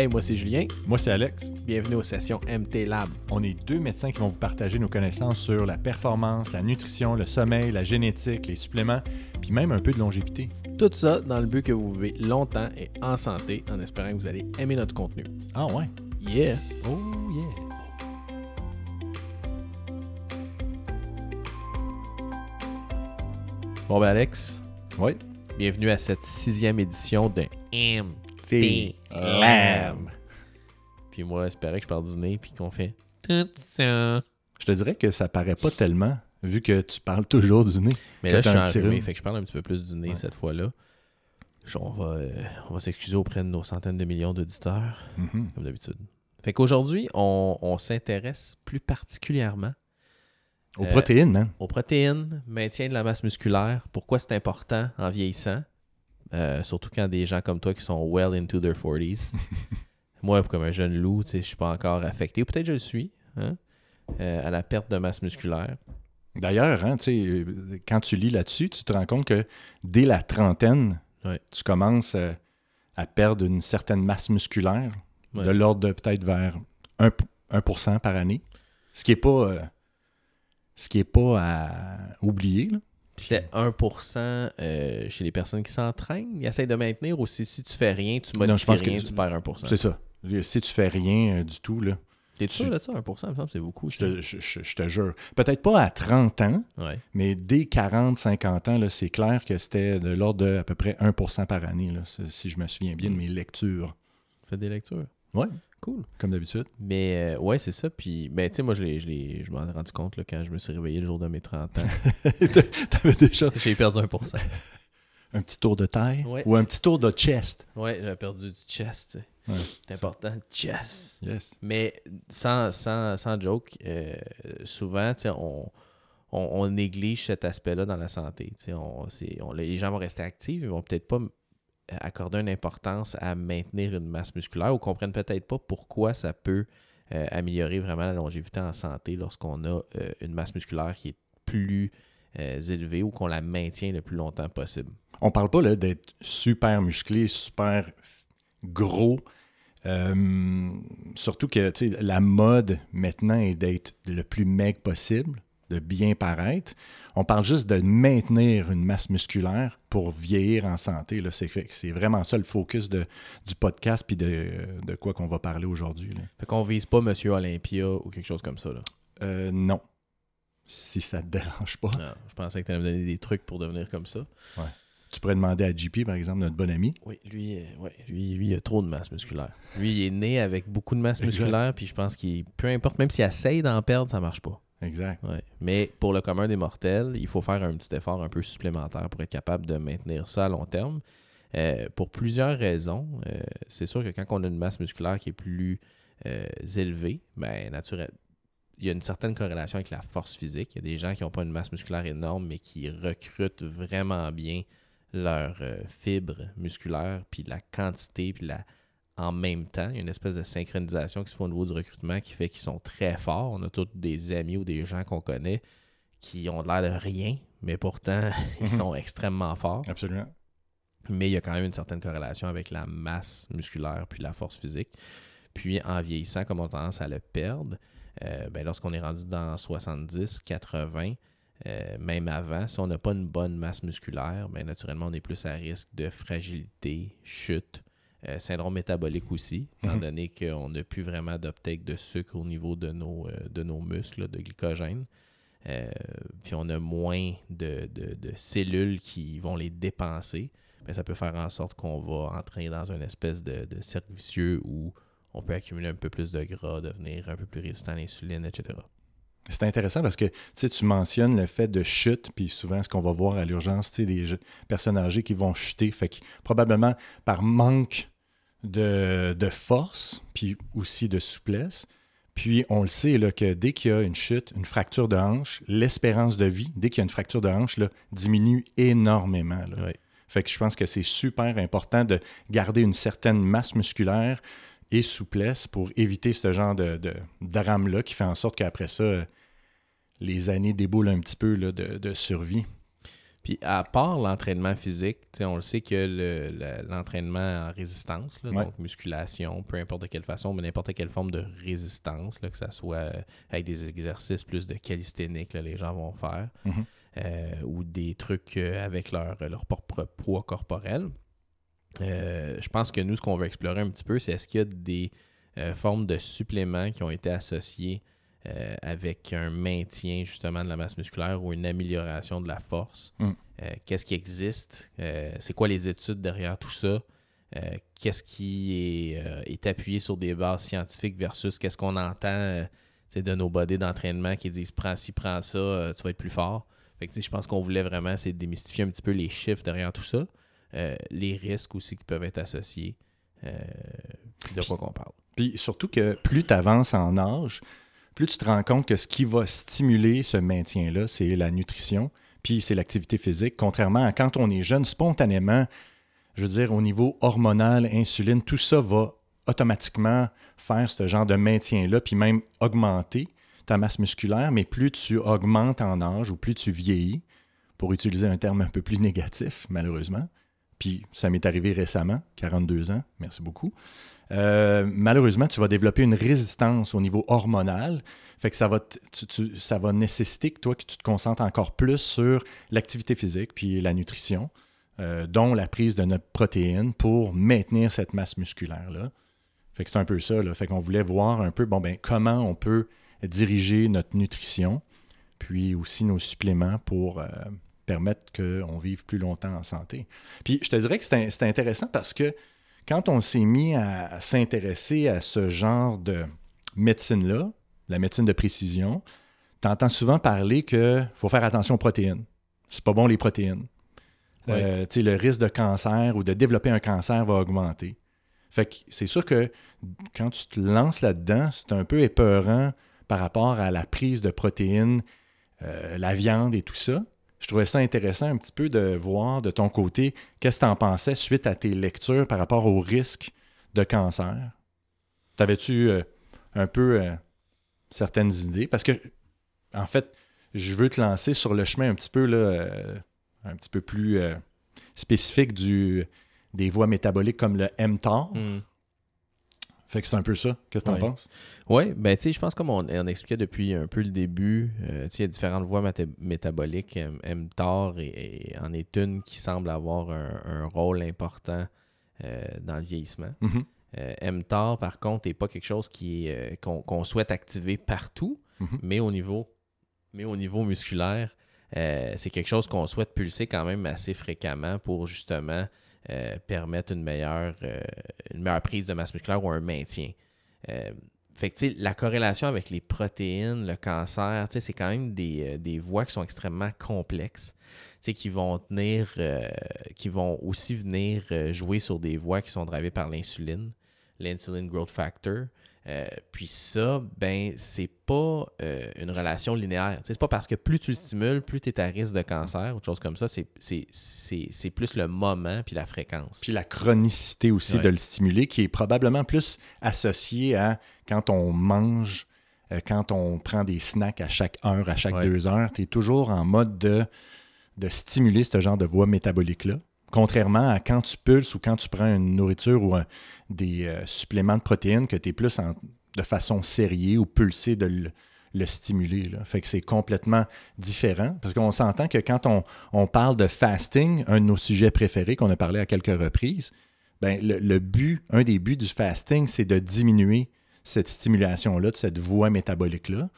Hey, moi c'est Julien. Moi, c'est Alex. Bienvenue aux sessions MT Lab. On est deux médecins qui vont vous partager nos connaissances sur la performance, la nutrition, le sommeil, la génétique, les suppléments, puis même un peu de longévité. Tout ça dans le but que vous vivez longtemps et en santé en espérant que vous allez aimer notre contenu. Ah ouais? Yeah! Oh yeah! Bon ben Alex, Oui. bienvenue à cette sixième édition de MT Lab. Puis moi, j'espérais que je parle du nez puis qu'on fait tout ça. Je te dirais que ça paraît pas tellement, vu que tu parles toujours du nez. Mais là, je t'as suis un petit enrhumé, fait que je parle un petit peu plus du nez Ouais. cette fois-là. On va, euh, on va s'excuser auprès de nos centaines de millions d'auditeurs. Mhm. comme d'habitude. Fait qu'aujourd'hui, on, on s'intéresse plus particulièrement Aux Euh, protéines, man. aux protéines, maintien de la masse musculaire, pourquoi c'est important en vieillissant, euh, surtout quand des gens comme toi qui sont well into their 40s. Moi, comme un jeune loup, je suis pas encore affecté, ou peut-être je le suis, hein, euh, à la perte de masse musculaire. D'ailleurs, hein, euh, quand tu lis là-dessus, tu te rends compte que dès la trentaine, Ouais. tu commences à perdre une certaine masse musculaire, Ouais. de l'ordre de peut-être vers 1, 1% par année. Ce qui n'est pas, euh, ce qui est pas à oublier. là. C'était 1% euh, chez les personnes qui s'entraînent. Ils essayent de maintenir aussi si tu fais rien, tu Non, modifies je pense que rien, tu- tu perds 1%. C'est ça. Si tu fais rien euh, du tout, là, T'es tu- sûr de ça, 1%? Il me semble c'est beaucoup. je te, je- je- je te jure. Peut-être pas à 30 ans, Ouais. mais dès 40, 50 ans, c'est clair que c'était de l'ordre de à peu près 1% par année, là, si je me souviens bien de mes lectures, Fais des lectures. Ouais. Cool. comme d'habitude. Mais euh, ouais, c'est ça. Puis, ben, tu sais, moi, je, l'ai- je, l'ai- je m'en ai rendu compte là, quand je me suis réveillé le jour de mes 30 ans. T'avais déjà J'ai perdu 1%. un petit tour de taille Ouais. ou un petit tour de chest. Ouais, j'ai perdu du chest. Ouais, C'est important, chest. Yes. Mais sans, sans, sans joke, euh, souvent, tu sais, on, on, on néglige cet aspect-là dans la santé. On- les gens vont rester actifs, ils vont peut-être pas accorder une importance à maintenir une masse musculaire ou comprennent peut-être pas pourquoi ça peut euh, améliorer vraiment la longévité en santé lorsqu'on a euh, une masse musculaire qui est plus euh, élevée ou qu'on la maintient le plus longtemps possible. On parle pas d'être super musclé, super gros. Surtout que la mode maintenant est d'être le plus maigre possible, de bien paraître. On parle juste de maintenir une masse musculaire pour vieillir en santé. là. C'est, fait que c'est vraiment ça le focus de, du podcast puis de, de quoi qu'on va parler aujourd'hui. Fait qu'on vise pas Monsieur Olympia ou quelque chose comme ça. Là? Euh, non. Si ça te dérange pas. Non, je pensais que tu allais me donner des trucs pour devenir comme ça. Tu pourrais demander à JP, par exemple, notre bon ami. Oui, lui, euh, ouais, lui, lui, il a trop de masse musculaire. Lui, il est né avec beaucoup de masse musculaire, puis je pense qu'il, peu importe, même s'il essaye d'en perdre, ça marche pas. Exact. Mais pour le commun des mortels, il faut faire un petit effort un peu supplémentaire pour être capable de maintenir ça à long terme. Euh, pour plusieurs raisons. Euh, c'est sûr que quand on a une masse musculaire qui est plus euh, élevée, ben, naturel, il y a une certaine corrélation avec la force physique. Il y a des gens qui n'ont pas une masse musculaire énorme, mais qui recrutent vraiment bien leurs fibres musculaires, puis la quantité, puis la en même temps. Il y a une espèce de synchronisation qui se fait au niveau du recrutement qui fait qu'ils sont très forts. On a tous des amis ou des gens qu'on connaît qui ont l'air de rien, mais pourtant, ils Mhm. sont extrêmement forts. Absolument. Mais il y a quand même une certaine corrélation avec la masse musculaire puis la force physique. Puis en vieillissant, comme on a tendance à le perdre, euh, ben, lorsqu'on est rendu dans 70, 80, euh, même avant, si on n'a pas une bonne masse musculaire, ben, naturellement, on est plus à risque de fragilité, chute, euh, syndrome métabolique aussi, étant Mhm. donné qu'on n'a plus vraiment d'uptake de sucre au niveau de nos, euh, de nos muscles, de glycogène. Euh, puis on a moins de, de- de cellules qui vont les dépenser. Ben, ça peut faire en sorte qu'on va entrer dans une espèce de, de cercle vicieux où on peut accumuler un peu plus de gras, devenir un peu plus résistant à l'insuline, etc. C'est intéressant parce que tu mentionnes le fait de chute, puis souvent, ce qu'on va voir à l'urgence, sais, des personnes âgées qui vont chuter, fait que probablement par manque de, de force, puis aussi de souplesse. Puis on le sait là, que dès qu'il y a une chute, une fracture de hanche, l'espérance de vie, dès qu'il y a une fracture de hanche, là, diminue énormément. là. Fait que je pense que c'est super important de garder une certaine masse musculaire et souplesse pour éviter ce genre de, de drame-là qui fait en sorte qu'après ça, les années déboulent un petit peu là, de, de survie. Puis à part l'entraînement physique, on le sait que l'entraînement en résistance, donc musculation, peu importe de quelle façon, mais n'importe quelle forme de résistance, que ce soit avec des exercices plus de calisthénique, les gens vont faire, Mhm. euh, ou des trucs euh, avec leur, leur propre poids corporel. Euh, je pense que nous, ce qu'on veut explorer un petit peu, c'est est-ce qu'il y a des euh, formes de suppléments qui ont été associés euh, avec un maintien justement de la masse musculaire ou une amélioration de la force. Mm. Euh, Qu'est-ce qui existe? Euh, c'est quoi les études derrière tout ça? Qu'est-ce qui est, est appuyé sur des bases scientifiques versus qu'est-ce qu'on entend de nos bodies d'entraînement qui disent prends ci, prends ça, tu vas être plus fort. Fait que, je pense qu'on voulait vraiment c'est de démystifier un petit peu les chiffres derrière tout ça, les risques aussi qui peuvent être associés, de quoi qu'on parle. Puis surtout que plus tu avances en âge, plus tu te rends compte que ce qui va stimuler ce maintien-là, c'est la nutrition, puis c'est l'activité physique. Contrairement à quand on est jeune, spontanément, je veux dire, au niveau hormonal, insuline, tout ça va automatiquement faire ce genre de maintien-là, puis même augmenter ta masse musculaire, mais plus tu augmentes en âge ou plus tu vieillis, pour utiliser un terme un peu plus négatif, malheureusement, puis ça m'est arrivé récemment, 42 ans, merci beaucoup, euh, malheureusement, tu vas développer une résistance au niveau hormonal. Fait que ça va, ça va nécessiter que toi, que tu te concentres encore plus sur l'activité physique puis la nutrition, euh, dont la prise de notre protéine pour maintenir cette masse musculaire-là. Fait que c'est un peu ça. Là. Fait qu'on voulait voir un peu, bon, ben, comment on peut diriger notre nutrition, puis aussi nos suppléments pour euh, permettre qu'on vive plus longtemps en santé. Puis je te dirais que c'est intéressant parce que quand on s'est mis à, à s'intéresser à ce genre de médecine-là, la médecine de précision, tu entends souvent parler qu'il faut faire attention aux protéines. C'est pas bon les protéines. Euh, tu sais, le risque de cancer ou de développer un cancer va augmenter. Fait que c'est sûr que quand tu te lances là-dedans, c'est un peu épeurant par rapport à la prise de protéines, euh, la viande et tout ça. Je trouvais ça intéressant un petit peu de voir de ton côté qu'est-ce que tu en pensais suite à tes lectures par rapport au risque de cancer? T'avais-tu euh, un peu euh, certaines idées? Parce que, en fait, je veux te lancer sur le chemin un petit peu, là, euh, un petit peu plus spécifique des voies métaboliques comme le mTOR. Mm. Fait que c'est un peu ça. Qu'est-ce que tu en Ouais. penses? Oui, ben tu sais, je pense comme on, on expliquait depuis un peu le début, euh, tu sais, il y a différentes voies méta- métaboliques. MTOR est- en est une qui semble avoir un, un rôle important euh, dans le vieillissement. Mhm. Euh, mTOR, par contre, n'est pas quelque chose qui qu'on, souhaite activer partout, Mhm. mais au niveau, mais au niveau musculaire, c'est quelque chose qu'on souhaite pulser quand même assez fréquemment pour justement euh, permettre une meilleure, euh, une meilleure prise de masse musculaire ou un maintien. Euh, fait que, la corrélation avec les protéines, le cancer, c'est quand même des, des voies qui sont extrêmement complexes, qui vont tenir, qui vont aussi venir jouer sur des voies qui sont drivées par l'insuline, l'insulin growth factor. Euh, puis ça, ben, c'est pas euh, une relation linéaire. C'est pas parce que plus tu le stimules, plus tu es à risque de cancer ou autre chose comme ça. C'est- plus le moment puis la fréquence. Puis la chronicité aussi Ouais. de le stimuler, qui est probablement plus associée à quand on mange, euh, quand on prend des snacks à chaque heure, à chaque Ouais. deux heures, tu es toujours en mode de, de stimuler ce genre de voie métabolique-là. Contrairement à quand tu pulses ou quand tu prends une nourriture ou des euh, suppléments de protéines, que tu es plus en- de façon serrée ou pulsée de le, le stimuler. Fait que c'est complètement différent. Parce qu'on s'entend que quand on, parle de fasting, un de nos sujets préférés qu'on a parlé à quelques reprises, ben, le, le but, un des buts du fasting, c'est de diminuer cette stimulation-là, de cette voie métabolique-là.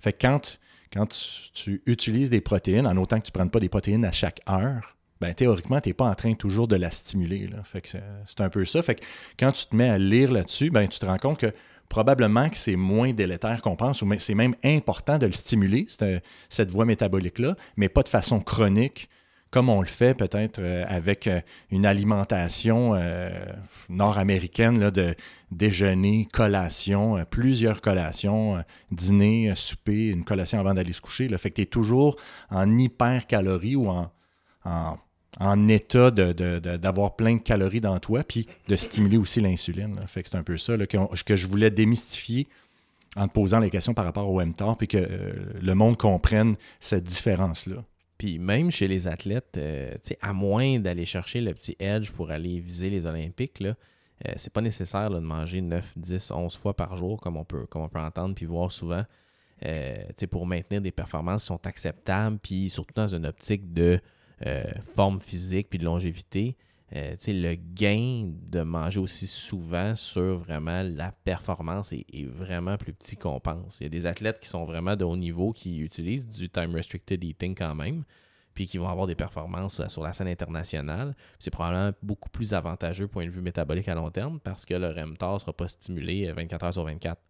Fait que quand, quand tu, tu utilises des protéines, en autant que tu ne prennes pas des protéines à chaque heure, ben, théoriquement, tu n'es pas en train toujours de la stimuler. Là. Fait que c'est, un peu ça. Fait que quand tu te mets à lire là-dessus, ben, tu te rends compte que probablement que c'est moins délétère qu'on pense, ou c'est même important de le stimuler, cette, voie métabolique-là, mais pas de façon chronique, comme on le fait peut-être euh, avec euh, une alimentation euh, nord-américaine de déjeuner, collation, plusieurs collations, dîner, souper, une collation avant d'aller se coucher. Là. Fait que tu es toujours en hypercalorie ou en, en état de- de- d'avoir plein de calories dans toi, puis de stimuler aussi l'insuline. Fait que c'est un peu ça que je voulais démystifier en te posant les questions par rapport au mTOR, puis que euh, le monde comprenne cette différence-là. Puis même chez les athlètes, euh, à moins d'aller chercher le petit edge pour aller viser les Olympiques, là, euh, c'est pas nécessaire de manger 9, 10, 11 fois par jour, comme on peut, comme on peut entendre puis voir souvent, euh, pour maintenir des performances qui sont acceptables, puis surtout dans une optique de forme physique puis de longévité. Euh, le gain de manger aussi souvent sur vraiment la performance est, vraiment plus petit qu'on pense. Il y a des athlètes qui sont vraiment de haut niveau qui utilisent du time restricted eating quand même, puis qui vont avoir des performances sur la scène internationale. C'est probablement beaucoup plus avantageux point de vue métabolique à long terme parce que le REMTOR ne sera pas stimulé 24 heures sur 24.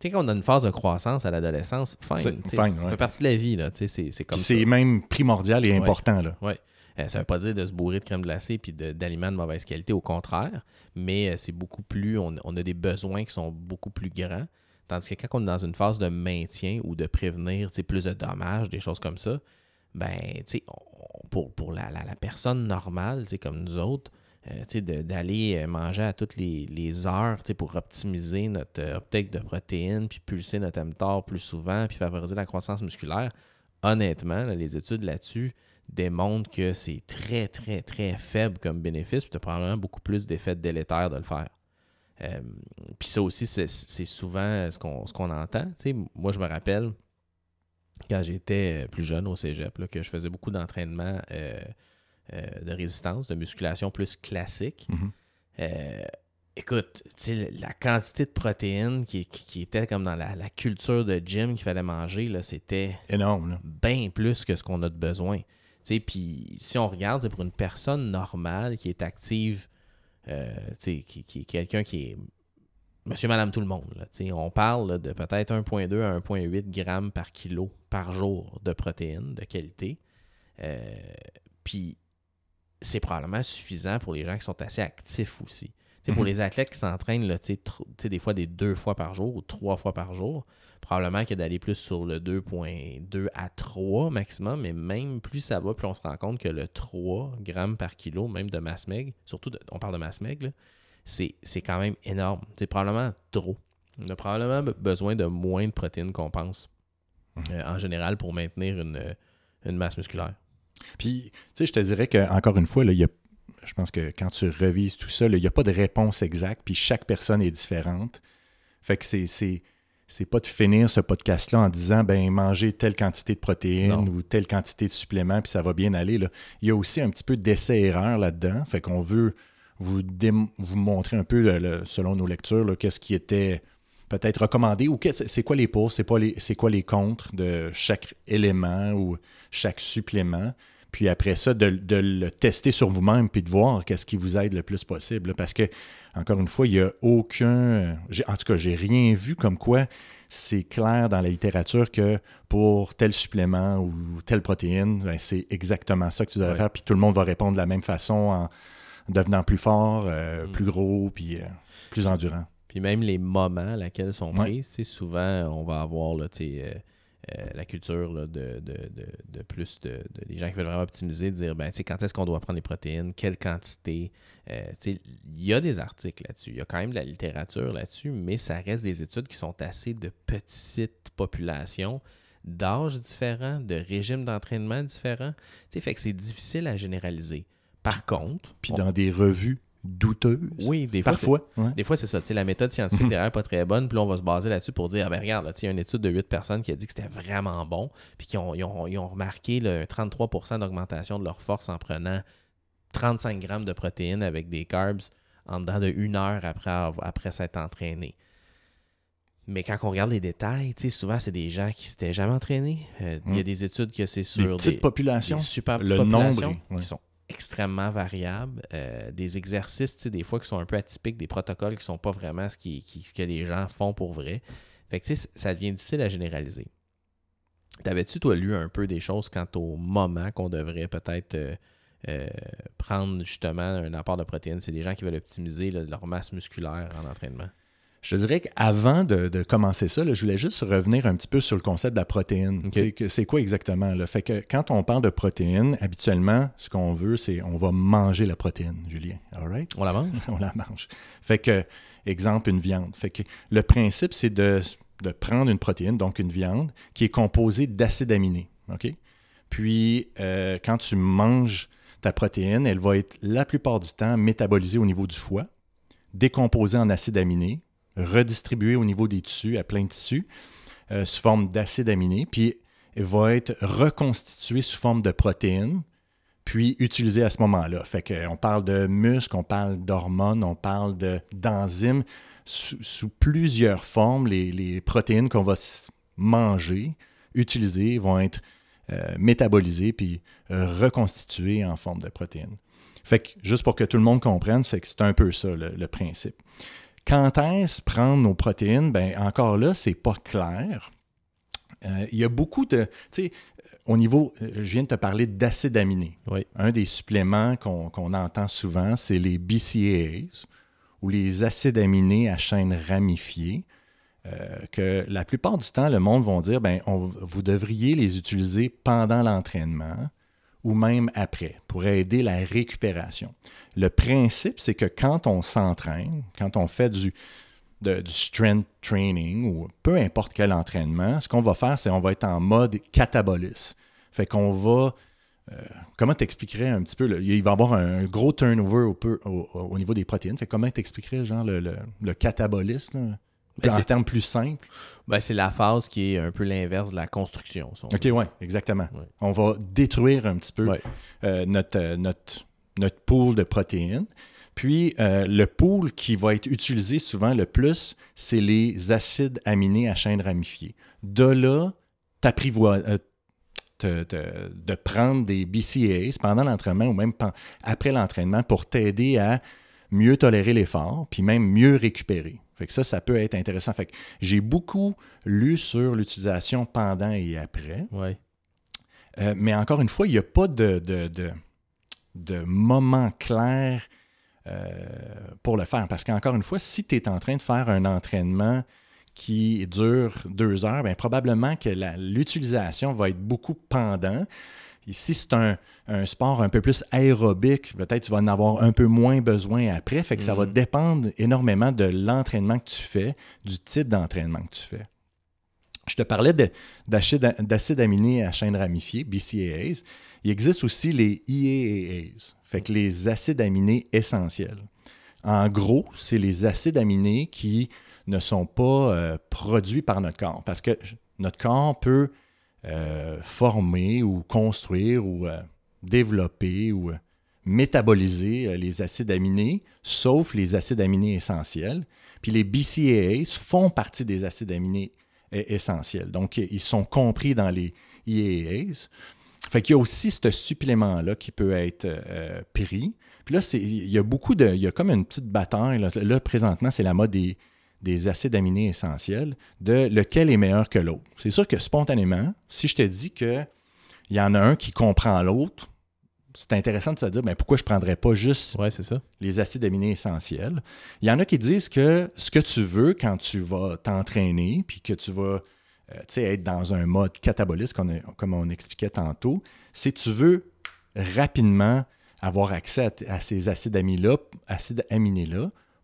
Tu sais, quand on a une phase de croissance à l'adolescence, fine. Ça fait partie de la vie. C'est même primordial et important. Là. Ouais. Euh, ça ne veut pas dire de se bourrer de crème glacée puis d'aliments de, mauvaise qualité, au contraire, mais euh, c'est beaucoup plus, on, a des besoins qui sont beaucoup plus grands. Tandis que quand on est dans une phase de maintien ou de prévenir plus de dommages, des choses comme ça, ben, pour, pour la, personne normale, comme nous autres, euh, d'aller manger à toutes les, heures pour optimiser notre uptake de protéines, puis pulser notre mTOR plus souvent, puis favoriser la croissance musculaire, honnêtement, les études là-dessus, démontre que c'est très, très, très faible comme bénéfice, puis tu as probablement beaucoup plus d'effets délétères de le faire. Euh, puis ça aussi, c'est souvent ce qu'on entend. moi, je me rappelle quand j'étais plus jeune au cégep, que je faisais beaucoup d'entraînement euh, euh, de résistance, de musculation plus classique. Mm-hmm. écoute, la quantité de protéines qui, était comme dans la, la culture de gym qu'il fallait manger, c'était énorme. Bien plus que ce qu'on a de besoin. Puis si on regarde, pour une personne normale qui est active, euh, qui, qui, est quelqu'un qui est monsieur, madame, tout le monde, on parle de peut-être 1,2 à 1,8 grammes par kilo par jour de protéines de qualité. Euh, puis c'est probablement suffisant pour les gens qui sont assez actifs aussi. Pour mhm. les athlètes qui s'entraînent des fois des deux fois par jour ou trois fois par jour, probablement que d'aller plus sur le 2.2 à 3 maximum, mais même plus ça va, plus on se rend compte que le 3 grammes par kilo, même de masse meg, surtout on parle de masse meg, c'est quand même énorme. C'est probablement trop. On a probablement besoin de moins de protéines qu'on pense mhm. euh, en général pour maintenir une, masse musculaire. Puis, tu sais, je te dirais qu'encore une fois, je pense que quand tu revises tout ça, il n'y a pas de réponse exacte, puis chaque personne est différente. Fait que c'est c'est pas de finir ce podcast-là en disant ben manger telle quantité de protéines ou telle quantité de suppléments puis ça va bien aller. Là. Il y a aussi un petit peu d'essai-erreur là-dedans. Fait qu'on veut vous, vous montrer un peu, selon nos lectures, qu'est-ce qui était peut-être recommandé ou c'est quoi les pour, c'est quoi les contre de chaque élément ou chaque supplément? Puis après ça, de, le tester sur vous-même puis de voir qu'est-ce qui vous aide le plus possible. Parce que, encore une fois, il n'y a aucun. En tout cas, j'ai rien vu comme quoi c'est clair dans la littérature que pour tel supplément ou telle protéine, ben, c'est exactement ça que tu devrais faire. Puis tout le monde va répondre de la même façon en devenant plus fort, euh, mm. plus gros, puis euh, plus endurant. Puis même les moments à laquelle sont prises, souvent, on va avoir là, euh, euh, la culture de, plus de, des gens qui veulent vraiment optimiser, de dire ben, quand est-ce qu'on doit prendre les protéines, quelle quantité. Euh, il y a des articles là-dessus, il y a quand même de la littérature là-dessus, mais ça reste des études qui sont assez de petites populations d'âges différents, de régimes d'entraînement différents. fait que c'est difficile à généraliser. Par contre. Puis dans des revues douteuse. Oui, des fois. Parfois. Des fois, c'est ça. la méthode scientifique mhm. derrière n'est pas très bonne. Puis là, on va se baser là-dessus pour dire ah ben regarde, il y a une étude de 8 personnes qui a dit que c'était vraiment bon. Puis qui ont, ils ont, remarqué le 33% d'augmentation de leur force en prenant 35 grammes de protéines avec des carbs en dedans de une heure après, après s'être entraîné. Mais quand on regarde les détails, souvent, c'est des gens qui s'étaient jamais entraînés. Euh, il y a mhm. des études que c'est sur des, petites populations. super petites le populations nombre, qui sont extrêmement variables, euh, des exercices, des fois qui sont un peu atypiques, des protocoles qui sont pas vraiment ce, que les gens font pour vrai. Fait ça devient difficile à généraliser. T'avais-tu, toi, lu un peu des choses quant au moment qu'on devrait peut-être euh, euh, prendre justement un apport de protéines? C'est des gens qui veulent optimiser leur masse musculaire en entraînement. Je dirais qu'avant de, commencer ça, je voulais juste revenir un petit peu sur le concept de la protéine. C'est quoi exactement? Là? Fait que quand on parle de protéine, habituellement, ce qu'on veut, c'est on va manger la protéine, Julien. All On la mange? on la mange. Fait que, exemple, une viande. Fait que le principe, c'est de, prendre une protéine, donc une viande, qui est composée d'acides aminés. OK? Puis, euh, quand tu manges ta protéine, elle va être la plupart du temps métabolisée au niveau du foie, décomposée en acides aminés, redistribuée au niveau des tissus, à plein de tissus, euh, sous forme d'acides aminés, puis va être reconstituée sous forme de protéines, puis utilisée à ce moment-là. Fait qu'on parle de muscles, on parle d'hormones, on parle d'enzymes, sous, plusieurs formes, les, protéines qu'on va manger, utiliser, vont être euh, métabolisées puis euh, reconstituées en forme de protéines. Fait que, juste pour que tout le monde comprenne, c'est que c'est un peu ça le, principe. Quand est-ce prendre nos protéines? Ben encore là, c'est pas clair. Euh, il y a beaucoup de. Tu sais, au niveau. Je viens de te parler d'acides aminés. Oui. Un des suppléments qu'on entend souvent, c'est les BCAAs ou les acides aminés à chaîne ramifiée, euh, que la plupart du temps, le monde va dire, ben, vous devriez les utiliser pendant l'entraînement ou même après pour aider la récupération. Le principe, c'est que quand on s'entraîne, quand on fait du, du strength training ou peu importe quel entraînement, ce qu'on va faire, c'est on va être en mode catabolisme. Fait qu'on va euh, comment t'expliquerais un petit peu, il va y avoir un, gros turnover au, niveau des protéines. Fait comment t'expliquerais genre le, le, catabolisme ben, en termes plus simples? Ben, c'est la phase qui est un peu l'inverse de la construction. OK, oui, exactement. On va détruire un petit peu euh, notre, euh, notre, notre pool de protéines. Puis, le pool qui va être utilisé souvent le plus, c'est les acides aminés à chaîne ramifiée. De là, t'apprivoises de prendre des BCAAs pendant l'entraînement ou même après l'entraînement pour t'aider à mieux tolérer l'effort, puis même mieux récupérer. Fait que ça, ça peut être intéressant. Fait que j'ai beaucoup lu sur l'utilisation pendant et après. Ouais. Euh, mais encore une fois, il n'y a pas de, de, de, moment clair euh, pour le faire. Parce qu'encore une fois, si tu es en train de faire un entraînement qui dure deux heures, bien, probablement que l'utilisation va être beaucoup pendant. Si c'est un, sport un peu plus aérobique, peut-être tu vas en avoir un peu moins besoin après. Fait que ça va mm. dépendre énormément de l'entraînement que tu fais, du type d'entraînement que tu fais. Je te parlais d'acides aminés à chaîne ramifiée, BCAAs. Il existe aussi les EAAs, fait que les acides aminés essentiels. En gros, c'est les acides aminés qui ne sont pas euh, produits par notre corps. Parce que notre corps peut euh, former ou construire ou euh, développer ou métaboliser les acides aminés, sauf les acides aminés essentiels. Puis les BCAAs font partie des acides aminés essentiels. Donc, ils sont compris dans les EAAs. Fait qu'il y a aussi ce supplément-là qui peut être pris. Puis là, il y a beaucoup de. Il y a comme une petite bataille. là présentement, c'est la mode des, des acides aminés essentiels, de lequel est meilleur que l'autre. C'est sûr que spontanément, si je te dis qu'il y en a un qui comprend l'autre, c'est intéressant de se dire ben, pourquoi je ne prendrais pas juste les acides aminés essentiels? Il y en a qui disent que ce que tu veux quand tu vas t'entraîner, puis que tu vas euh, être dans un mode cataboliste, comme on, comme on expliquait tantôt, c'est tu veux rapidement avoir accès à, ces acides aminés-là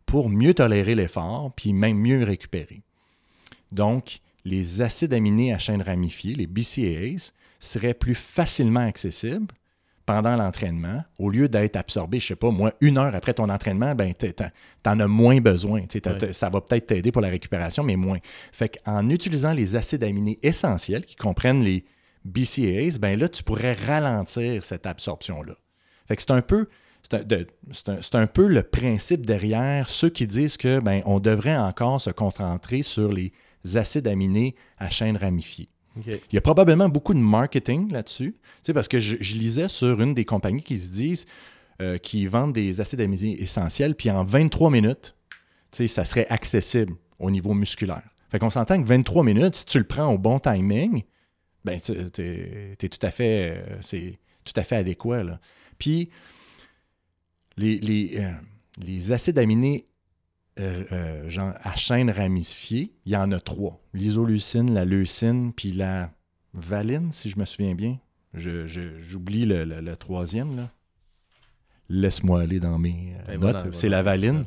pour mieux tolérer l'effort, puis même mieux récupérer. Donc, les acides aminés à chaîne ramifiée, les BCAAs, seraient plus facilement accessibles pendant l'entraînement, au lieu d'être absorbés, je sais pas, moi, une heure après ton entraînement, ben, tu en as moins besoin. Ça va peut-être t'aider pour la récupération, mais moins. Fait qu'en utilisant les acides aminés essentiels qui comprennent les BCAAs, ben là, tu pourrais ralentir cette absorption-là. Fait que c'est un peu c'est un, peu le principe derrière ceux qui disent que ben, on devrait encore se concentrer sur les acides aminés à chaîne ramifiée. Il y a probablement beaucoup de marketing là-dessus, parce que je, lisais sur une des compagnies qui se disent euh, qui vendent des acides aminés essentiels, puis en 23 minutes, ça serait accessible au niveau musculaire. Fait qu'on s'entend que 23 minutes, si tu le prends au bon timing, ben, tu es, tout à fait, euh, c'est tout à fait adéquat. Là. Puis, les, euh, les, acides aminés euh, euh, genre à chaîne ramifiée, il y en a trois. L'isoleucine, la leucine, puis la valine, si je me souviens bien. J'oublie le, troisième. Laisse-moi aller dans mes ben, notes. c'est la valine.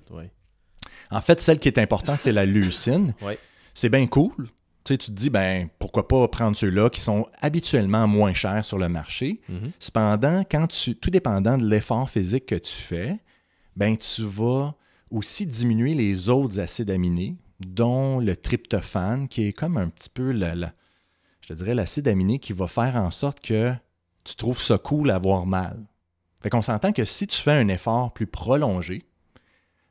En fait, celle qui est importante, c'est la leucine. C'est bien cool tu sais, tu te dis, ben, pourquoi pas prendre ceux-là qui sont habituellement moins chers sur le marché. Mhm. Cependant, quand tu, tout dépendant de l'effort physique que tu fais, ben, tu vas aussi diminuer les autres acides aminés, dont le tryptophane, qui est comme un petit peu, je te dirais, l'acide aminé qui va faire en sorte que tu trouves ça cool à avoir mal. Fait qu'on s'entend que si tu fais un effort plus prolongé,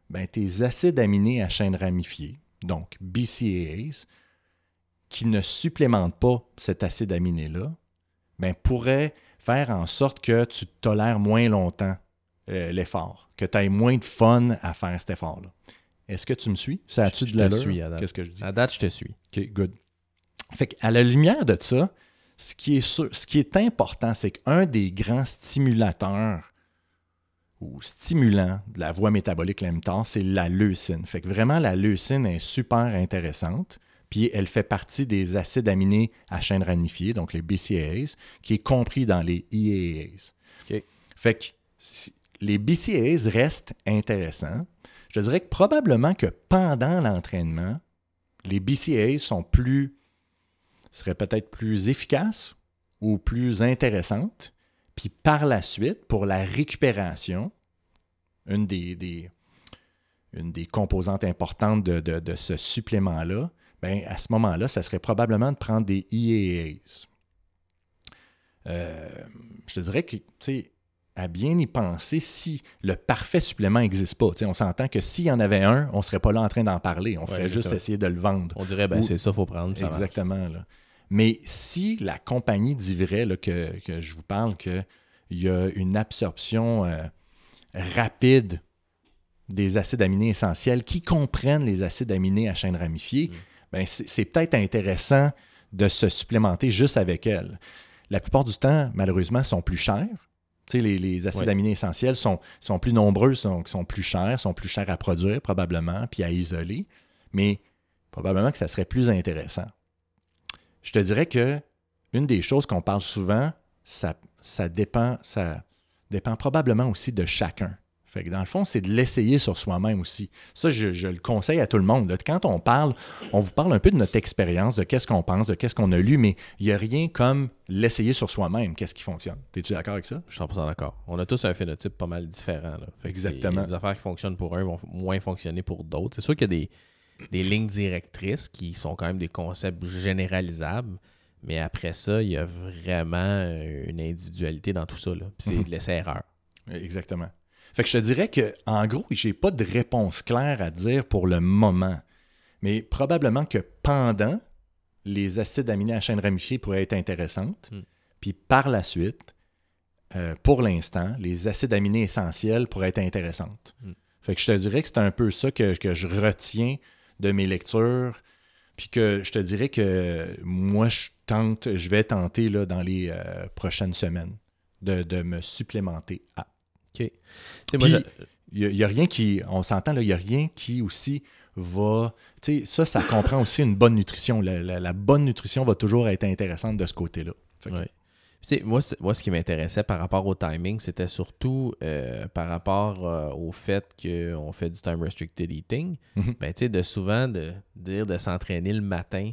ben, tes acides aminés à chaîne ramifiée, donc BCAAs, qui ne supplémentent pas cet acide aminé-là, ben, pourraient faire en sorte que tu tolères moins longtemps euh, l'effort, que tu aies moins de fun à faire cet effort-là. Est-ce que tu me suis? Ça a-tu Je de te l'allure? suis. Qu'est-ce que je dis? À date, je te suis. OK, good. Fait qu'à la lumière de ça, ce qui est, sûr- ce qui est important, c'est qu'un des grands stimulateurs ou stimulants de la voie métabolique mTOR, c'est la leucine. Fait que vraiment, la leucine est super intéressante. Puis elle fait partie des acides aminés à chaîne ramifiée, donc les BCAAs, qui est compris dans les EAAs. OK. Fait que si- les BCAAs restent intéressants. Je dirais que probablement que pendant l'entraînement, les BCAAs sont plus, seraient peut-être plus efficaces ou plus intéressantes. Puis par la suite, pour la récupération, une des, des- une des composantes importantes de, de- de ce supplément-là, ben, à ce moment-là, ça serait probablement de prendre des EAAs. Euh, je te dirais que, tu sais, à bien y penser, si le parfait supplément n'existe pas, on s'entend que s'il y en avait un, on ne serait pas là en train d'en parler. On ferait juste essayer de le vendre. On dirait, ben, Ou- c'est ça, faut prendre. Ça. Exactement. Là. Mais si la compagnie dit vrai là, que, que je vous parle qu'il y a une absorption euh, rapide des acides aminés essentiels qui comprennent les acides aminés à chaîne ramifiée, Mm. Ben c'est peut-être intéressant de se supplémenter juste avec elles. La plupart du temps, malheureusement, sont plus sais, les, les acides Ouais. aminés essentiels sont, sont plus nombreux, sont, sont plus chers, sont plus chers à produire probablement, puis à isoler. Mais probablement que ça serait plus intéressant. Je te dirais que une des choses qu'on parle souvent, ça, ça, dépend, ça dépend probablement aussi de chacun. Fait que dans le fond, c'est de l'essayer sur soi-même aussi. Ça, je, je le conseille à tout le monde. là. Quand on parle, on vous parle un peu de notre expérience, de qu'est-ce qu'on pense, de qu'est-ce qu'on a lu, mais il n'y a rien comme l'essayer sur soi-même, qu'est-ce qui fonctionne. Es-tu d'accord avec ça? Je suis 100% d'accord. On a tous un phénotype pas mal différent. Là. Fait que Exactement. Les affaires qui fonctionnent pour un vont moins fonctionner pour d'autres. C'est sûr qu'il y a des, des lignes directrices qui sont quand même des concepts généralisables. Mais après ça, il y a vraiment une individualité dans tout ça. c'est de l'essai-erreur. Exactement. Fait que je te dirais que, en gros, j'ai pas de réponse claire à dire pour le moment. Mais probablement que pendant, les acides aminés à chaîne ramifiée pourraient être intéressantes. Mm. Puis par la suite, euh, pour l'instant, les acides aminés essentiels pourraient être intéressantes. Mm. Fait que je te dirais que c'est un peu ça que, que je retiens de mes lectures. Puis que je te dirais que moi, je tente, je vais tenter là, dans les euh, prochaines semaines de, de me supplémenter à. OK. Il n'y a, rien qui, on s'entend, là, il n'y a rien qui aussi va, tu sais, ça, ça comprend aussi une bonne nutrition. La, la- la bonne nutrition va toujours être intéressante de ce côté-là. Que- moi, moi, ce qui m'intéressait par rapport au timing, c'était surtout euh, par rapport euh, au fait qu'on fait du time restricted eating. Mhm. Ben, tu sais, de souvent de dire de s'entraîner le matin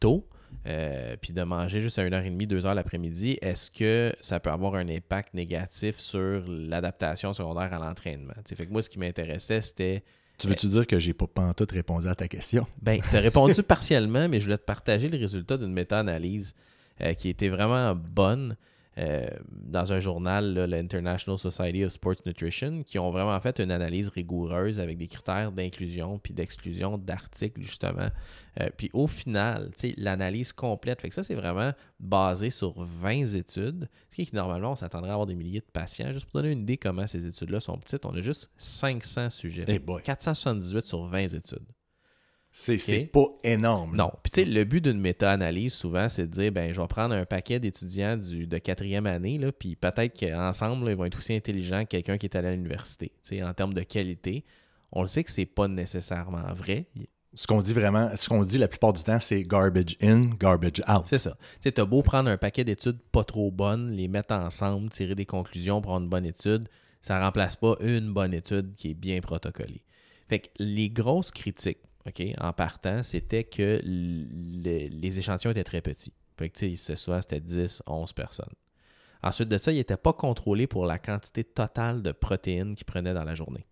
tôt, euh, puis de manger juste à 1h30, 2h l'après-midi, est-ce que ça peut avoir un impact négatif sur l'adaptation secondaire à l'entraînement? Fait que moi, ce qui m'intéressait, c'était Tu veux-tu dire que j'ai pas pantoute répondu à ta question? ben, tu as répondu partiellement, mais je voulais te partager le résultat d'une méta-analyse euh, qui était vraiment bonne euh, dans un journal, l'International Society of Sports Nutrition, qui ont vraiment fait une analyse rigoureuse avec des critères d'inclusion puis d'exclusion d'articles, justement. Euh, puis au final, l'analyse complète, fait que ça, c'est vraiment basé sur 20 études, ce qui est que normalement, on s'attendrait à avoir des milliers de patients. Juste pour donner une idée comment ces études-là sont petites, on a juste 500 sujets. Eh boy. 478 sur 20 études. C'est pas énorme. Non. Puis tu sais, le but d'une méta-analyse, souvent, c'est de dire, ben, je vais prendre un paquet d'étudiants de quatrième année, là, puis peut-être qu'ensemble, ils vont être aussi intelligents que quelqu'un qui est allé à l'université. Tu sais, en termes de qualité, on le sait que c'est pas nécessairement vrai. Ce qu'on dit vraiment, ce qu'on dit la plupart du temps, c'est garbage in, garbage out. C'est ça. Tu sais, t'as beau prendre un paquet d'études pas trop bonnes, les mettre ensemble, tirer des conclusions, prendre une bonne étude, ça remplace pas une bonne étude qui est bien protocolée. Fait que les grosses critiques OK, en partant, c'était que les échantillons étaient très petits. Fait que, tu sais, souvent, c'était 10, 11 personnes. Ensuite de ça, il n'était pas contrôlé pour la quantité totale de protéines qu'il prenait dans la journée.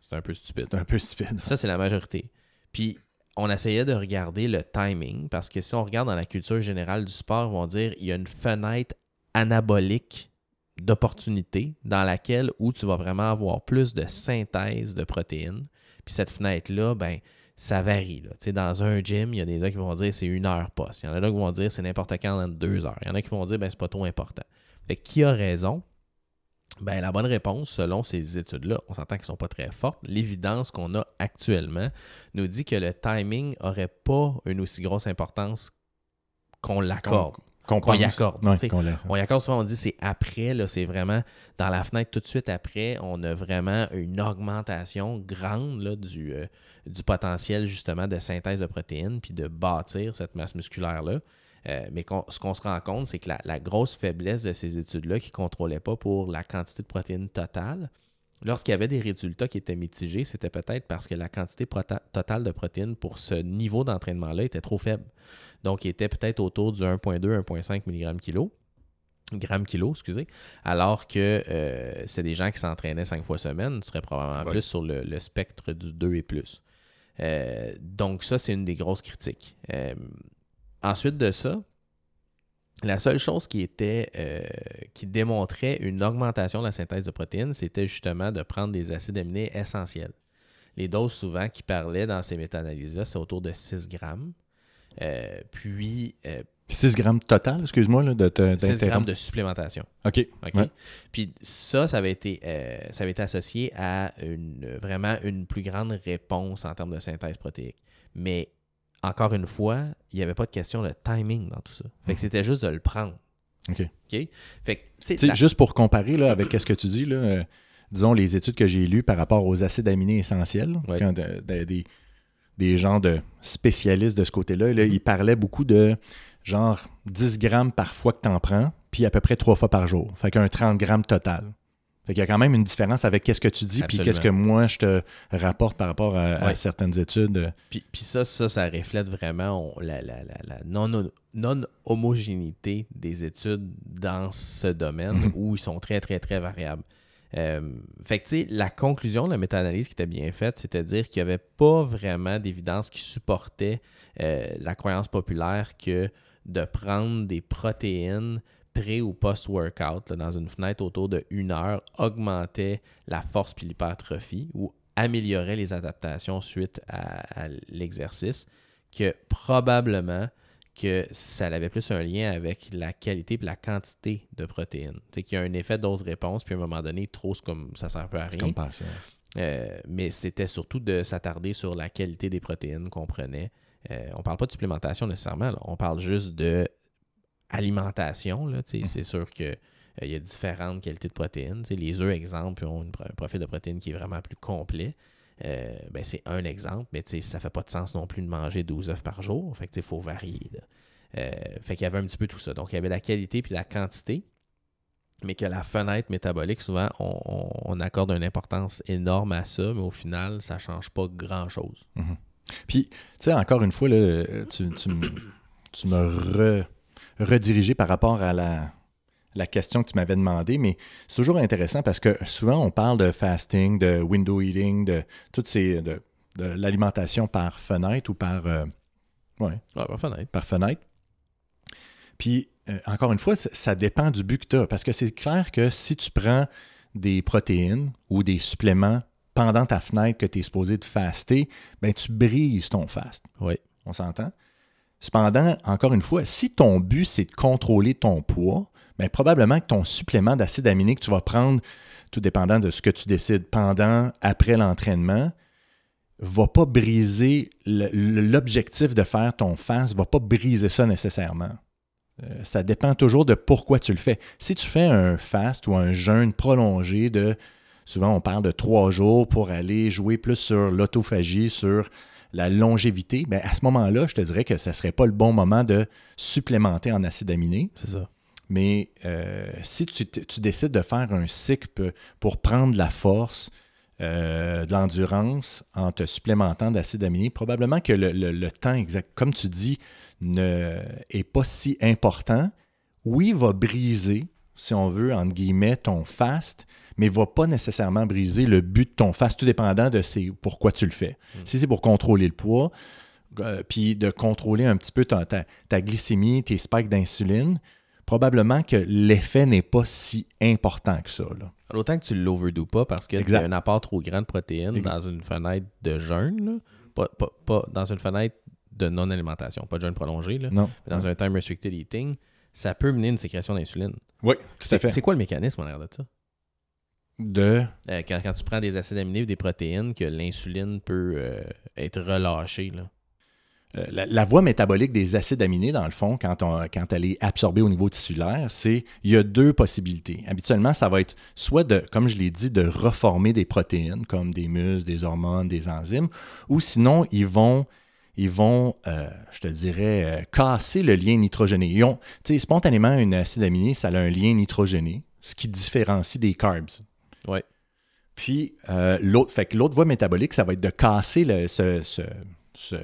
C'est un peu stupide. C'est un peu stupide. Ça, c'est la majorité. Puis, on essayait de regarder le timing parce que si on regarde dans la culture générale du sport, ils vont dire il y a une fenêtre anabolique d'opportunité dans laquelle où tu vas vraiment avoir plus de synthèse de protéines. Puis cette fenêtre-là, ben, ça varie. Là. Dans un gym, il y a des gens qui vont dire c'est une heure poste. Il y en a d'autres qui vont dire c'est n'importe quand dans deux heures. Il y en a qui vont dire ben, c'est pas trop important. Fait qui a raison? Ben, la bonne réponse, selon ces études-là, on s'entend qu'elles ne sont pas très fortes. L'évidence qu'on a actuellement nous dit que le timing n'aurait pas une aussi grosse importance qu'on l'accorde. Qu'on y accorde. on y accorde souvent, on dit c'est après, c'est vraiment dans la fenêtre tout de suite après, on a vraiment une augmentation grande là, du, euh, du potentiel justement de synthèse de protéines puis de bâtir cette masse musculaire-là. Euh, mais ce qu'on se rend compte, c'est que la, grosse faiblesse de ces études-là qui ne contrôlaient pas pour la quantité de protéines totale, lorsqu'il y avait des résultats qui étaient mitigés, c'était peut-être parce que la quantité totale de protéines pour ce niveau d'entraînement-là était trop faible. Donc, il était peut-être autour du 1,2, 1,5 mg kilo grammes kilo, excusez, alors que euh, c'est des gens qui s'entraînaient cinq fois semaine, ce serait probablement plus sur le, spectre du 2 et plus. Euh, donc ça, c'est une des grosses critiques. Ensuite de ça, la seule chose qui était euh, qui démontrait une augmentation de la synthèse de protéines, c'était justement de prendre des acides aminés essentiels. Les doses souvent qui parlaient dans ces méta-analyses-là, c'est autour de 6 grammes. Euh, puis. 6 euh, grammes total, excuse-moi, de 6 grammes de supplémentation. OK. Puis ça, ça avait, été, ça avait été associé à une, vraiment une plus grande réponse en termes de synthèse protéique. Mais encore une fois, il n'y avait pas de question de timing dans tout ça. Fait que mhm. c'était juste de le prendre. OK. OK? Fait que, Juste pour comparer là, avec ce que tu dis, là, euh, disons les études que j'ai lues par rapport aux acides aminés essentiels, quand des, des gens de spécialistes de ce côté-là, là, ils parlaient beaucoup de genre 10 grammes par fois que tu en prends, puis à peu près trois fois par jour. Fait qu'un 30 grammes total. Il y a quand même une différence avec qu'est-ce que tu dis puis qu'est-ce que moi je te rapporte par rapport à, certaines études. Puis, ça, ça, ça reflète vraiment la, non-homogénéité des études dans ce domaine mhm. où ils sont très, très, très variables. Euh, fait que, tu sais, la conclusion de la méta-analyse qui était bien faite, c'est-à-dire qu'il n'y avait pas vraiment d'évidence qui supportait euh, la croyance populaire que de prendre des protéines pré ou post-workout, dans une fenêtre autour de une heure, augmentait la force puis l'hypertrophie ou améliorait les adaptations suite à, l'exercice, que probablement que ça avait plus un lien avec la qualité et la quantité de protéines. C'est qu'il y a un effet dose-réponse, puis à un moment donné, trop, comme ça sert un peu à rien. Comme euh, mais c'était surtout de s'attarder sur la qualité des protéines qu'on prenait. Euh, on ne parle pas de supplémentation nécessairement, on parle juste de alimentation, là, mm. c'est sûr que euh, il y a différentes qualités de protéines. les œufs, exemple, ont un profil de protéines qui est vraiment plus complet. Euh, ben, c'est un exemple, mais ça ne fait pas de sens non plus de manger 12 œufs par jour. Fait il faut varier. Euh, fait qu'il y avait un petit peu tout ça. Donc, il y avait la qualité puis la quantité, mais que la fenêtre métabolique, souvent, on, accorde une importance énorme à ça, mais au final, ça ne change pas grand-chose. Mm-hmm. Puis, tu sais, encore une fois, là, tu, tu, tu me re rediriger par rapport à la, la question que tu m'avais demandé, mais c'est toujours intéressant parce que souvent on parle de fasting, de window eating, de toutes ces de, l'alimentation par fenêtre ou par euh, ouais, par fenêtre. Par fenêtre. Puis euh, encore une fois, ça dépend du but que tu as parce que c'est clair que si tu prends des protéines ou des suppléments pendant ta fenêtre que tu es supposé de faster, ben tu brises ton fast. Oui. On s'entend? Cependant, encore une fois, si ton but, c'est de contrôler ton poids, bien, probablement que ton supplément d'acide aminé que tu vas prendre, tout dépendant de ce que tu décides pendant, après l'entraînement, va pas briser l'objectif de faire ton fast, va pas briser ça nécessairement. Euh, ça dépend toujours de pourquoi tu le fais. Si tu fais un fast ou un jeûne prolongé de, souvent on parle de trois jours pour aller jouer plus sur l'autophagie, sur la longévité, ben à ce moment-là, je te dirais que ce ne serait pas le bon moment de supplémenter en acide aminé. C'est ça. Mais euh, si tu, décides de faire un cycle pour prendre la force, euh, de l'endurance en te supplémentant d'acides aminés, probablement que le, le- le temps exact, comme tu dis, ne est pas si important. Oui, il va briser, si on veut, entre guillemets, ton fast, mais ne va pas nécessairement briser le but de ton fast, tout dépendant de c'est pourquoi tu le fais. Si c'est pour contrôler le poids, euh, puis de contrôler un petit peu ta, ta- ta glycémie, tes spikes d'insuline, probablement que l'effet n'est pas si important que ça. là. Autant que tu ne l'overdo pas parce que tu as un apport trop grand de protéines Exact. dans une fenêtre de jeûne. Pas, pas- pas dans une fenêtre de non-alimentation, pas de jeûne prolongé, là. Non. mais dans un time restricted eating, ça peut mener une sécrétion d'insuline. Oui, tout à C'est fait. c'est quoi le mécanisme en arrière de ça? De... Euh, quand, quand tu prends des acides aminés ou des protéines, que l'insuline peut euh, être relâchée. Là. Euh, La, la voie métabolique des acides aminés, dans le fond, quand, on- quand elle est absorbée au niveau tissulaire, c'est il y a deux possibilités. Habituellement, ça va être soit de, comme je l'ai dit, de reformer des protéines comme des muscles, des hormones, des enzymes, ou sinon ils vont ils vont, euh, je te dirais, euh, casser le lien nitrogéné. Ils ont, tu sais, spontanément, un acide aminé, ça a un lien nitrogéné, ce qui différencie des carbs. Ouais. Puis, euh, l'autre, fait que l'autre voie métabolique, ça va être de casser le- ce, ce- ce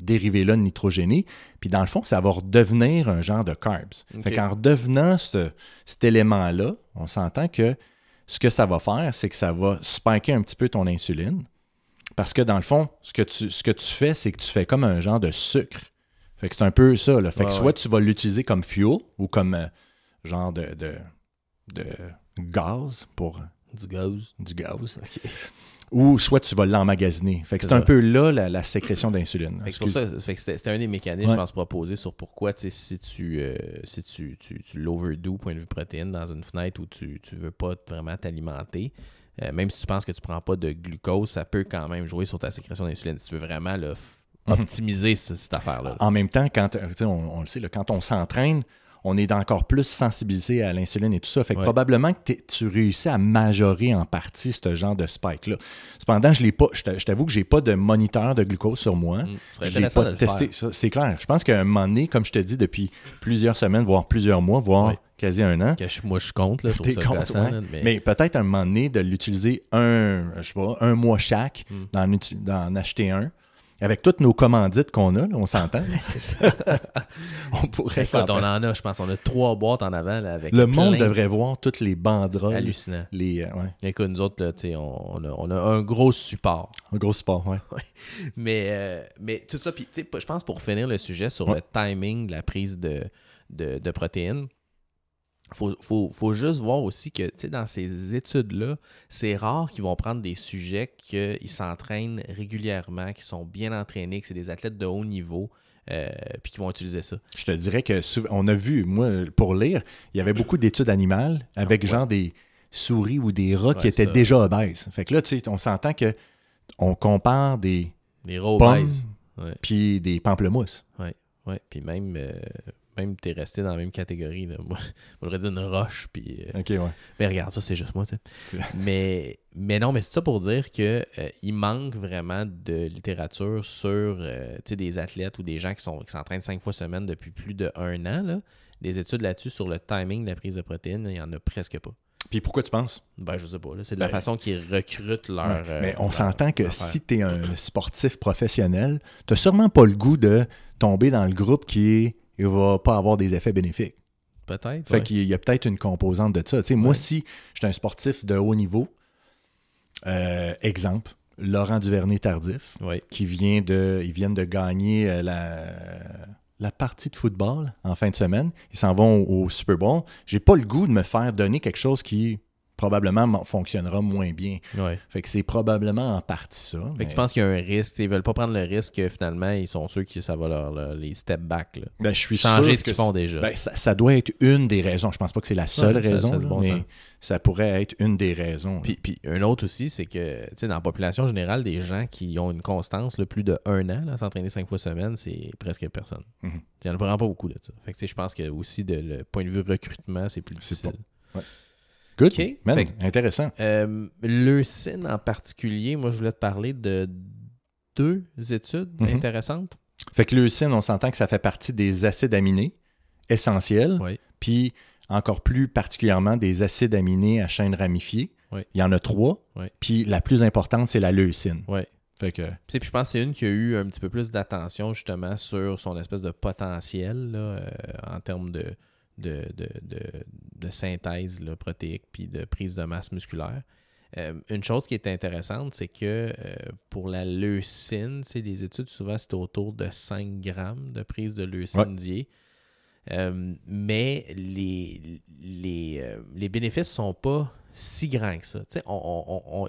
dérivé-là de nitrogéné. Puis, dans le fond, ça va redevenir un genre de carbs. Fait qu'en redevenant ce- cet élément-là, on s'entend que ce que ça va faire, c'est que ça va spiker un petit peu ton insuline. Parce que dans le fond, ce que tu, ce que tu fais, c'est que tu fais comme un genre de sucre. Fait que c'est un peu ça. Là. Fait que soit ouais. tu vas l'utiliser comme fuel ou comme euh, genre de, de, de gaz pour Du gaz. du gaz. Ou soit tu vas l'emmagasiner. Fait que C'est un peu là la, la sécrétion d'insuline. Fait que c'est pour Excuse- ça, fait que c'était un des mécanismes, Ouais. je pense, proposés sur pourquoi, tu si tu, euh, si tu, tu, tu l'overdo, point de vue protéine, dans une fenêtre où tu ne veux pas vraiment t'alimenter, euh, même si tu penses que tu prends pas de glucose, ça peut quand même jouer sur ta sécrétion d'insuline. Si tu veux vraiment là, Mhm. optimiser ce- cette affaire-là. En même temps, quand, on, on le sait, là, quand on s'entraîne, on est encore plus sensibilisé à l'insuline et tout ça. Fait que Ouais. probablement que tu réussis à majorer en partie ce genre de spike-là. Cependant, je l'ai pas. Je t'a- je t'avoue que j'ai pas de moniteur de glucose sur moi. Mm. Je l'ai pas testé. C'est clair. Je pense qu'à un moment donné, comme je te dis, depuis plusieurs semaines, voire plusieurs mois, voire. Quasi un an, Que je- moi, je compte, là, je trouve ça ouais. là, mais, Mais peut-être à un moment donné de l'utiliser un, je sais pas, un mois chaque, Mm. d'en, acheter un. Avec toutes nos commandites qu'on a, là, on s'entend. c'est ça. on pourrait s'en on en a, je pense, on a trois boîtes en avant là, avec Le monde devrait voir toutes les C'est banderoles. hallucinant. Les, euh, ouais, Écoute, nous autres, là, on, on a, on a un gros support. un gros sport, ouais. Mais, euh, mais tout ça, puis je pense pour finir le sujet sur Ouais. le timing de la prise de, de, de protéines, faut, faut, faut juste voir aussi que dans ces études-là, c'est rare qu'ils vont prendre des sujets qu'ils s'entraînent régulièrement, qui sont bien entraînés, que c'est des athlètes de haut niveau, euh, puis qui vont utiliser ça. Je te dirais que on a vu, moi, pour lire, il y avait beaucoup d'études animales avec Ah, ouais. genre des souris ou des rats qui étaient ça. déjà obèses. Fait que là, tu sais, on s'entend que on compare des Les raw pommes puis des pamplemousses. Ouais, puis même, euh, même t'es resté dans la même catégorie. Là. Moi, j'aurais dit une roche, puis... euh, OK, ouais. Mais regarde, ça, c'est juste moi, tu mais, mais non, mais c'est ça pour dire que euh, il manque vraiment de littérature sur euh, des athlètes ou des gens qui sont qui s'entraînent cinq fois semaine depuis plus d'un an. Là. Des études là-dessus sur le timing de la prise de protéines, il n'y en a presque pas. Puis pourquoi tu penses? Ben, je sais pas. là. C'est de la Ben, façon qu'ils recrutent leur. Ouais, euh, Mais on s'entend que si tu es un sportif professionnel, tu sûrement pas le goût de tomber dans le groupe qui est, il va pas avoir des effets bénéfiques. Peut-être. Fait ouais. qu'il y a peut-être une composante de ça. Tu sais, Moi, si je suis un sportif de haut niveau, euh, exemple, Laurent Duvernay-Tardif, Ouais. qui vient de, ils viennent de gagner euh, la, la partie de football en fin de semaine. Ils s'en vont au, au Super Bowl. J'ai pas le goût de me faire donner quelque chose qui probablement m'en- fonctionnera moins bien. Ouais. Fait que c'est probablement en partie ça. Fait que mais- tu penses qu'il y a un risque. Ils veulent pas prendre le risque que finalement, ils sont sûrs que ça va leur, leur- les step back. Là. Ben, je suis Changer sûr ce que qu'ils font déjà. Ben, ça, ça doit être une des raisons. Je pense pas que c'est la seule Ouais, raison, ça bon mais sens. ça pourrait être une des raisons. Puis, puis un autre aussi, c'est que dans la population générale, des gens qui ont une constance, là, plus de un an, s'entraîner cinq fois semaine, c'est presque personne. Mhm. Il n'y en a vraiment pas beaucoup de ça. Fait que je pense que aussi de le point de vue recrutement, c'est plus difficile. Good. Man, que- intéressant. Euh, Leucine en particulier, moi je voulais te parler de deux études Mhm. intéressantes. Fait que leucine, on s'entend que ça fait partie des acides aminés essentiels, Oui. puis encore plus particulièrement des acides aminés à chaîne ramifiée. Oui. Il y en a trois. Oui. Puis la plus importante, c'est la leucine. Ouais. Fait que, Tu sais, puis je pense que c'est une qui a eu un petit peu plus d'attention justement sur son espèce de potentiel là, euh, en termes de, de, de, de- de synthèse là, protéique puis de prise de masse musculaire. Euh, une chose qui est intéressante, c'est que euh, pour la leucine, les études, souvent, c'est autour de 5 grammes de prise de leucine Ouais. Euh, mais les, les, les bénéfices sont pas si grands que ça.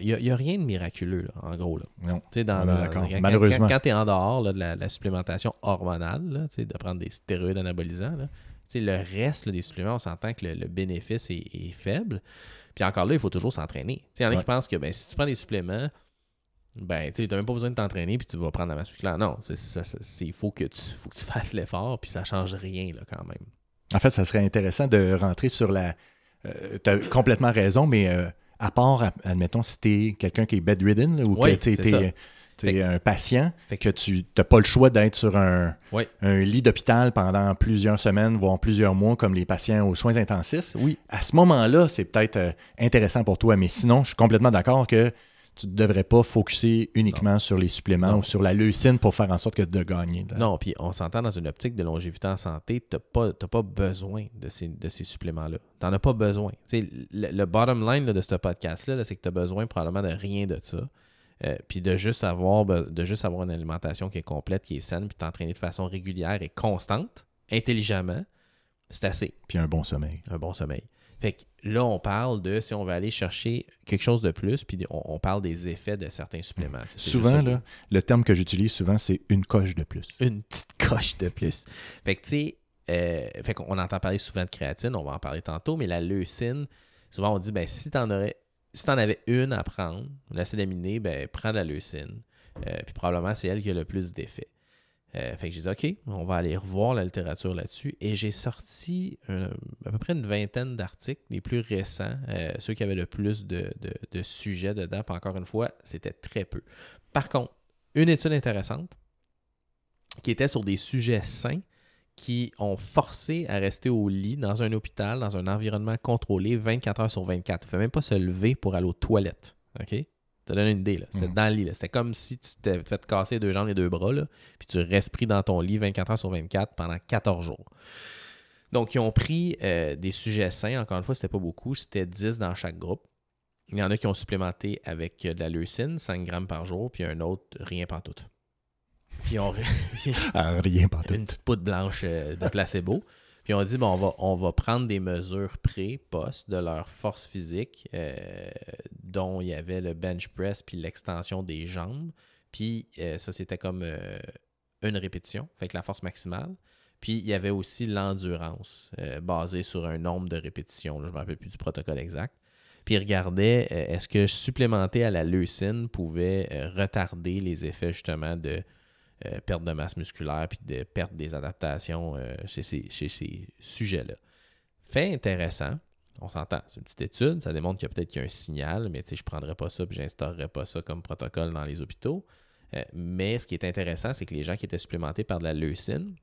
Il n'y a, rien de miraculeux, là, en gros. Là. non. Dans, dans- quand- Malheureusement. Quand, tu es en dehors là, de la, la supplémentation hormonale, là, de prendre des stéroïdes anabolisants, là, le reste là, des suppléments, on s'entend que le, le bénéfice est, est faible. Puis encore là, il faut toujours s'entraîner. Il y en a Ouais. qui pensent que ben, si tu prends des suppléments, ben, tu n'as même pas besoin de t'entraîner puis tu vas prendre la masse musculaire. Non, il faut que, tu, faut que tu fasses l'effort puis ça change rien là, quand même. En fait, ça serait intéressant de rentrer sur la. tu as complètement raison, mais euh, à part, admettons, si tu es quelqu'un qui est bedridden là, ou que tu c'est es, un patient, Fait que tu n'as pas le choix d'être sur un, Oui. un lit d'hôpital pendant plusieurs semaines, voire plusieurs mois, comme les patients aux soins intensifs, Oui, à ce moment-là, c'est peut-être euh, intéressant pour toi. Mais sinon, je suis complètement d'accord que tu ne devrais pas focuser uniquement sur les suppléments Non. ou sur la leucine pour faire en sorte que de gagner. Non, puis on s'entend dans une optique de longévité en santé, tu n'as pas, pas besoin de ces, de ces suppléments-là. Tu n'en as pas besoin. Le, le bottom line là, de ce podcast-là, là, c'est que tu as besoin probablement de rien de ça. Euh, puis de juste, avoir, be- de juste avoir une alimentation qui est complète, qui est saine, puis t'entraîner de façon régulière et constante, intelligemment, c'est assez. Puis un bon sommeil. Un bon sommeil. Fait que là, on parle de si on va aller chercher quelque chose de plus, puis on, on parle des effets de certains suppléments. Tu c'est Souvent, là, le terme que j'utilise souvent, c'est une coche de plus. une petite coche de plus. Fait que, tu sais, euh, fait qu'on entend parler souvent de créatine, on va en parler tantôt, mais la leucine, souvent on dit, ben, si t'en aurais, si t'en avais une à prendre, l'acide aminé, ben, prends de la leucine. Euh, puis probablement, c'est elle qui a le plus d'effet. Euh, fait que j'ai dit, OK, on va aller revoir la littérature là-dessus. Et j'ai sorti à peu près une vingtaine d'articles, les plus récents, euh, ceux qui avaient le plus de, de- de sujets dedans. Puis encore une fois, c'était très peu. Par contre, une étude intéressante qui était sur des sujets sains qui ont forcé à rester au lit dans un hôpital, dans un environnement contrôlé 24 heures sur 24. Il ne fait même pas se lever pour aller aux toilettes. OK? Ça donne une idée. là. C'était Mhm. dans le lit. là. C'était comme si tu t'étais fait casser deux jambes et deux bras, là, puis tu restes pris dans ton lit 24 heures sur 24 pendant 14 jours. Donc, ils ont pris euh, des sujets sains. Encore une fois, c'était pas beaucoup. C'était 10 dans chaque groupe. Il y en a qui ont supplémenté avec euh, de la leucine, 5 grammes par jour, puis un autre, rien pas tout. Puis on, Ah, rien pas tout. une petite poudre blanche euh, de placebo. Puis on dit, bon, on va, on va prendre des mesures pré, post de leur force physique, euh, dont il y avait le bench press puis l'extension des jambes. Puis euh, ça, c'était comme euh, une répétition, fait que la force maximale. Puis il y avait aussi l'endurance, basée sur un nombre de répétitions. là, je ne me rappelle plus du protocole exact. Puis il regardait, est-ce que supplémenter à la leucine pouvait retarder les effets justement de euh, perte de masse musculaire puis de perte des adaptations euh, chez ces, sujets-là. Fait intéressant. On s'entend, c'est une petite étude, ça démontre qu'il y a peut-être qu'il y a un signal, mais je ne prendrais pas ça et j'instaurerais pas ça comme protocole dans les hôpitaux. Euh, mais ce qui est intéressant, c'est que les gens qui étaient supplémentés par de la leucine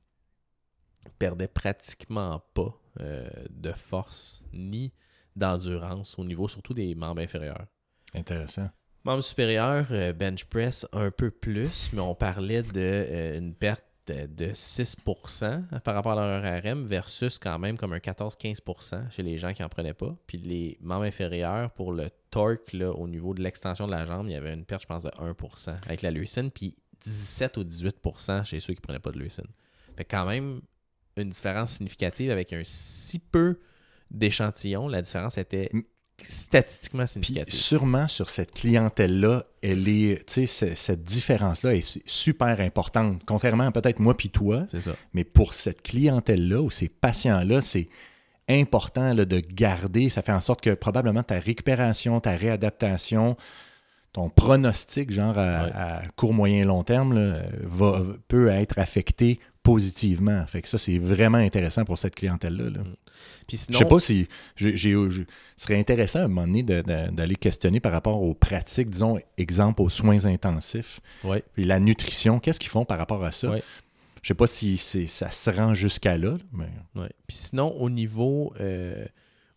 perdaient pratiquement pas de force ni d'endurance au niveau surtout des membres inférieurs. Intéressant. Membre supérieur, euh, bench press un peu plus, mais on parlait de euh, perte de de 6% par rapport à leur RM versus quand même comme un 14-15% chez les gens qui n'en prenaient pas. Puis les membres inférieurs, pour le torque là, au niveau de l'extension de la jambe, il y avait une perte, je pense, de 1% avec la leucine, puis 17 ou 18% chez ceux qui ne prenaient pas de leucine. Fait quand même une différence significative avec un si peu d'échantillons. La différence était Statistiquement Puis significative. sûrement sur cette clientèle-là, elle est, tu sais, c'est- cette différence-là est su- super importante. Contrairement à peut-être moi puis toi, ça. mais pour cette clientèle-là ou ces patients-là, c'est important là, de garder. Ça fait en sorte que probablement ta récupération, ta réadaptation, ton pronostic, genre à, Ouais. à court, moyen, long terme, là, va, peut être affecté positivement. Fait que ça, c'est vraiment intéressant pour cette clientèle-là. là. Puis Je sinon, sais pas si j'ai, je- ce serait intéressant à un moment donné d'aller questionner par rapport aux pratiques, disons, exemple aux soins intensifs, Ouais. puis la nutrition, qu'est-ce qu'ils font par rapport à ça? Ouais. Je sais pas si c'est, ça se rend jusqu'à là, mais Ouais. Puis sinon, au niveau, euh,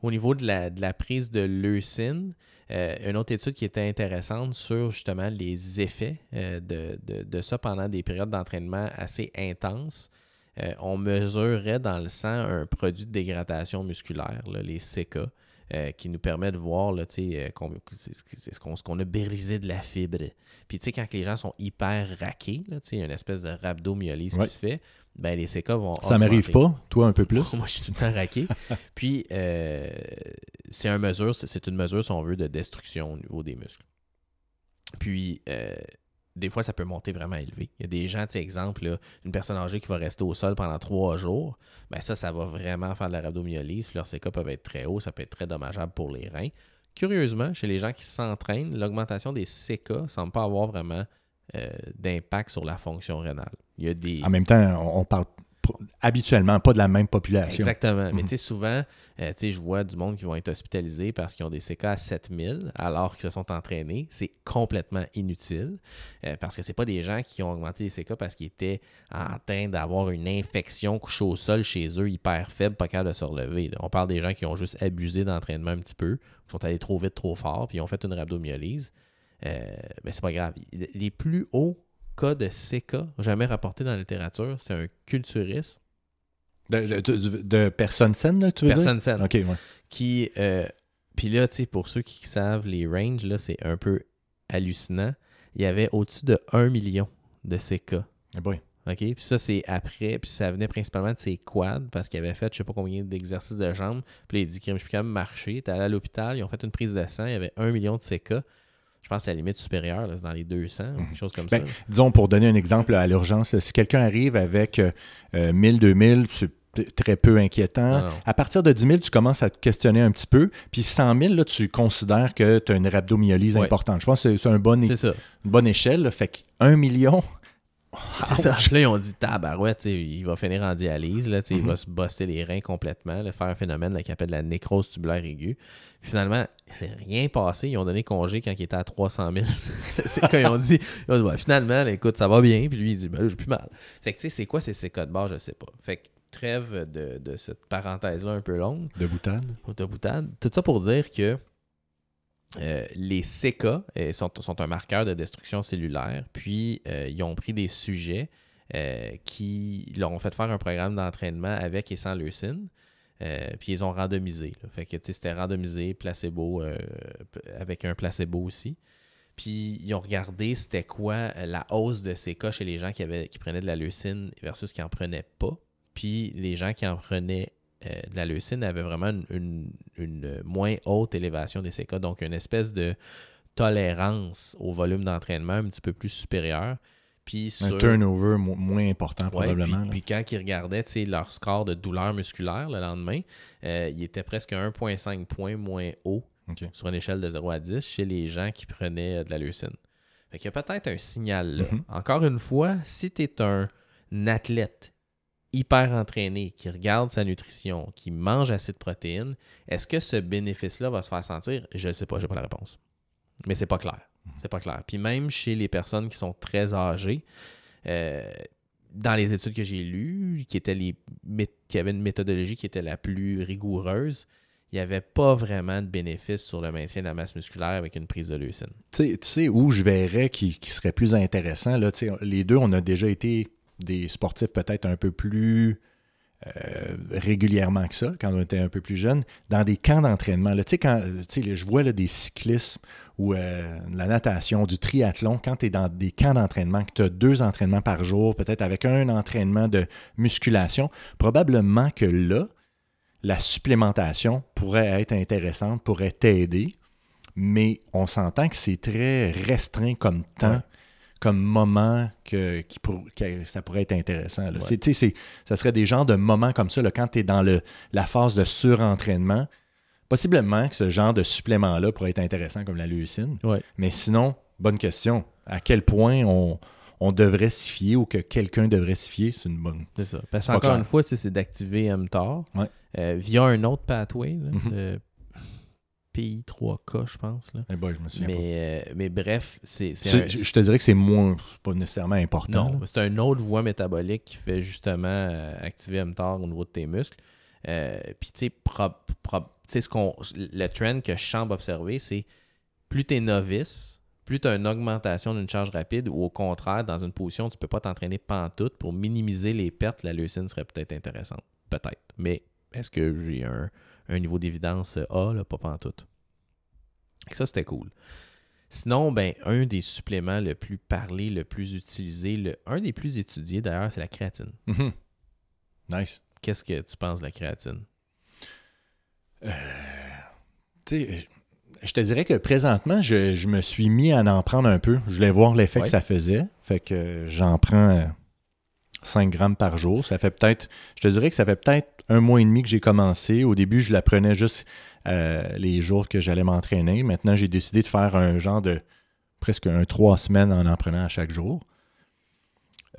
au niveau de, la, de la prise de leucine, euh, une autre étude qui était intéressante sur justement les effets euh, de, de, ça pendant des périodes d'entraînement assez intenses. Euh, on mesurait dans le sang un produit de dégradation musculaire, les CK, euh, qui nous permet de voir là, euh, ce qu'on a brisé de la fibre. Puis tu sais, quand les gens sont hyper raqués, là, il y a une espèce de rhabdomyolyse Ouais. qui se fait, ben les CK vont. Ça m'arrive pas, toi un peu plus? Moi, je suis tout le temps raqué. Puis, euh, c'est mesure, c'est- une mesure, si on veut, de destruction au niveau des muscles. Puis, des fois, ça peut monter vraiment élevé. Il y a des gens, tu exemple, une personne âgée qui va rester au sol pendant trois jours, ben ça, ça va vraiment faire de la rhabdomyolyse. Leurs CK peuvent être très hauts, ça peut être très dommageable pour les reins. Curieusement, chez les gens qui s'entraînent, l'augmentation des CK ne semble pas avoir vraiment euh, d'impact sur la fonction rénale. Il y a des... En même temps, on, parle habituellement pas de la même population. Exactement. Mais Mhm. tu sais, souvent, euh, tu sais, je vois du monde qui vont être hospitalisés parce qu'ils ont des CK à 7000 alors qu'ils se sont entraînés. C'est complètement inutile euh, parce que c'est pas des gens qui ont augmenté les CK parce qu'ils étaient en train d'avoir une infection couchée au sol chez eux, hyper faible, pas capable de se relever. là. On parle des gens qui ont juste abusé d'entraînement un petit peu, qui sont allés trop vite, trop fort, puis ils ont fait une rhabdomyolyse. Euh, mais c'est pas grave. Les plus hauts cas de CK jamais rapportés dans la littérature, c'est un culturiste, De, de- de- de personnes saines, là, tu veux personne saine. dire? OK, ouais. qui euh, puis là tu sais pour ceux qui savent les ranges là c'est un peu hallucinant il y avait au-dessus de 1 million de CK Eh boy. OK puis ça c'est après puis ça venait principalement de ses quads parce qu'il avait fait je sais pas combien d'exercices de jambes puis il dit que je suis capable de marcher t'es allé à l'hôpital ils ont fait une prise de sang il y avait 1 million de CK je pense que c'est la limite supérieure c'est dans les 200 ou quelque chose comme Ben, ça Disons, pour donner un exemple à l'urgence, si quelqu'un arrive avec euh, 1000, 2000, c'est t- très peu inquiétant. Non, non. À partir de 10 000, tu commences à te questionner un petit peu. Puis 100 000, là, tu considères que tu as une rhabdomyolyse importante. Je pense que c'est- c'est un bon é- c'est une bonne échelle. là. Fait que 1 million, C'est ça. Là, ils ont dit tabarouette, il va finir en dialyse, là, il Mhm. va se buster les reins complètement, là, faire un phénomène là, qui appelle la nécrose tubulaire aiguë. Finalement, c'est rien passé. Ils ont donné congé quand il était à 300 000. c'est quand ils ont dit, ils ont dit, Ouais, finalement, écoute, ça va bien. Puis lui, il dit, ben là, j'ai plus mal. Fait que tu sais, c'est quoi ces CK de base, je sais pas. Fait que trêve de, de cette parenthèse-là un peu longue de boutade. Tout ça pour dire que euh, les CK euh, sont, sont un marqueur de destruction cellulaire. Puis, euh, ils ont pris des sujets qui leur ont fait faire un programme d'entraînement avec et sans leucine. Euh, puis ils ont randomisé. c'était randomisé, placebo, euh, avec un placebo aussi. Puis ils ont regardé c'était quoi euh, la hausse de ces cas chez les gens qui, prenaient de la leucine versus qui n'en prenaient pas. Puis les gens qui en prenaient de la leucine avaient vraiment une, moins haute élévation des CK, donc une espèce de tolérance au volume d'entraînement un petit peu plus supérieur. Puis Un turnover mo- moins important, Ouais, probablement. puis, quand ils regardaient leur score de douleur musculaire le lendemain, euh, il était presque 1,5 points moins haut sur une échelle de 0 à 10 chez les gens qui prenaient euh, de la leucine. Fait qu'il y a peut-être un signal là. Mhm. Encore une fois, si tu es un athlète hyper entraîné, qui regarde sa nutrition, qui mange assez de protéines, est-ce que ce bénéfice-là va se faire sentir? Je ne sais pas, j'ai pas la réponse. Mais c'est pas clair. C'est pas clair. Puis même chez les personnes qui sont très âgées, euh, dans les études que j'ai lues, qui, avaient une méthodologie qui était la plus rigoureuse, il n'y avait pas vraiment de bénéfice sur le maintien de la masse musculaire avec une prise de leucine. Tu sais- où je verrais qui, qui serait plus intéressant, là, les deux, on a déjà été des sportifs peut-être un peu plus euh, régulièrement que ça, quand on était un peu plus jeune, dans des camps d'entraînement. Tu sais, quand je vois des cyclismes ou euh, la natation, du triathlon, quand tu es dans des camps d'entraînement, que tu as deux entraînements par jour, peut-être avec un entraînement de musculation, probablement que là, la supplémentation pourrait être intéressante, pourrait t'aider, mais on s'entend que c'est très restreint comme temps. Comme moment que, qui pour- que ça pourrait être intéressant. là. Ouais. C'est- tu sais, c'est- ça serait des genres de moments comme ça, là, quand tu es dans le, la phase de surentraînement. Possiblement que ce genre de supplément-là pourrait être intéressant comme la leucine. Ouais. Mais sinon, bonne question. À quel point on, on devrait s'y fier ou que quelqu'un devrait s'y fier, c'est une bonne. C'est ça. Parce qu'encore une fois, c'est d'activer mTOR Ouais. euh, via un autre pathway, là, Mhm. Le PI3K, je pense. Là. Eh ben, je me souviens pas. Mais, euh, mais bref, c'est un- je te dirais que c'est moins, pas nécessairement important. Non, c'est une autre voie métabolique qui fait justement euh, activer mTOR au niveau de tes muscles. Euh, Puis, tu sais, ce qu'on- le trend que je semble observer, c'est plus tu es novice, plus tu as une augmentation d'une charge rapide, ou au contraire, dans une position où tu peux pas t'entraîner pantoute pour minimiser les pertes, la leucine serait peut-être intéressante. Peut-être. Mais est-ce que j'ai un, un niveau d'évidence A, là, pas pantoute? Ça, c'était cool. Sinon, ben, un des suppléments le plus parlé, le plus utilisé, le, un des plus étudiés d'ailleurs, c'est la créatine. Mhm. Nice. Qu'est-ce que tu penses de la créatine? Tu sais, je te dirais que présentement, je, je me suis mis à en prendre un peu. Je voulais voir l'effet Ouais. que ça faisait. Fait que j'en prends euh, 5 grammes par jour. Ça fait peut-être, je te dirais que ça fait peut-être un mois et demi que j'ai commencé. Au début, je la prenais juste euh, les jours que j'allais m'entraîner. Maintenant, j'ai décidé de faire un genre de presque un trois semaines en en prenant à chaque jour.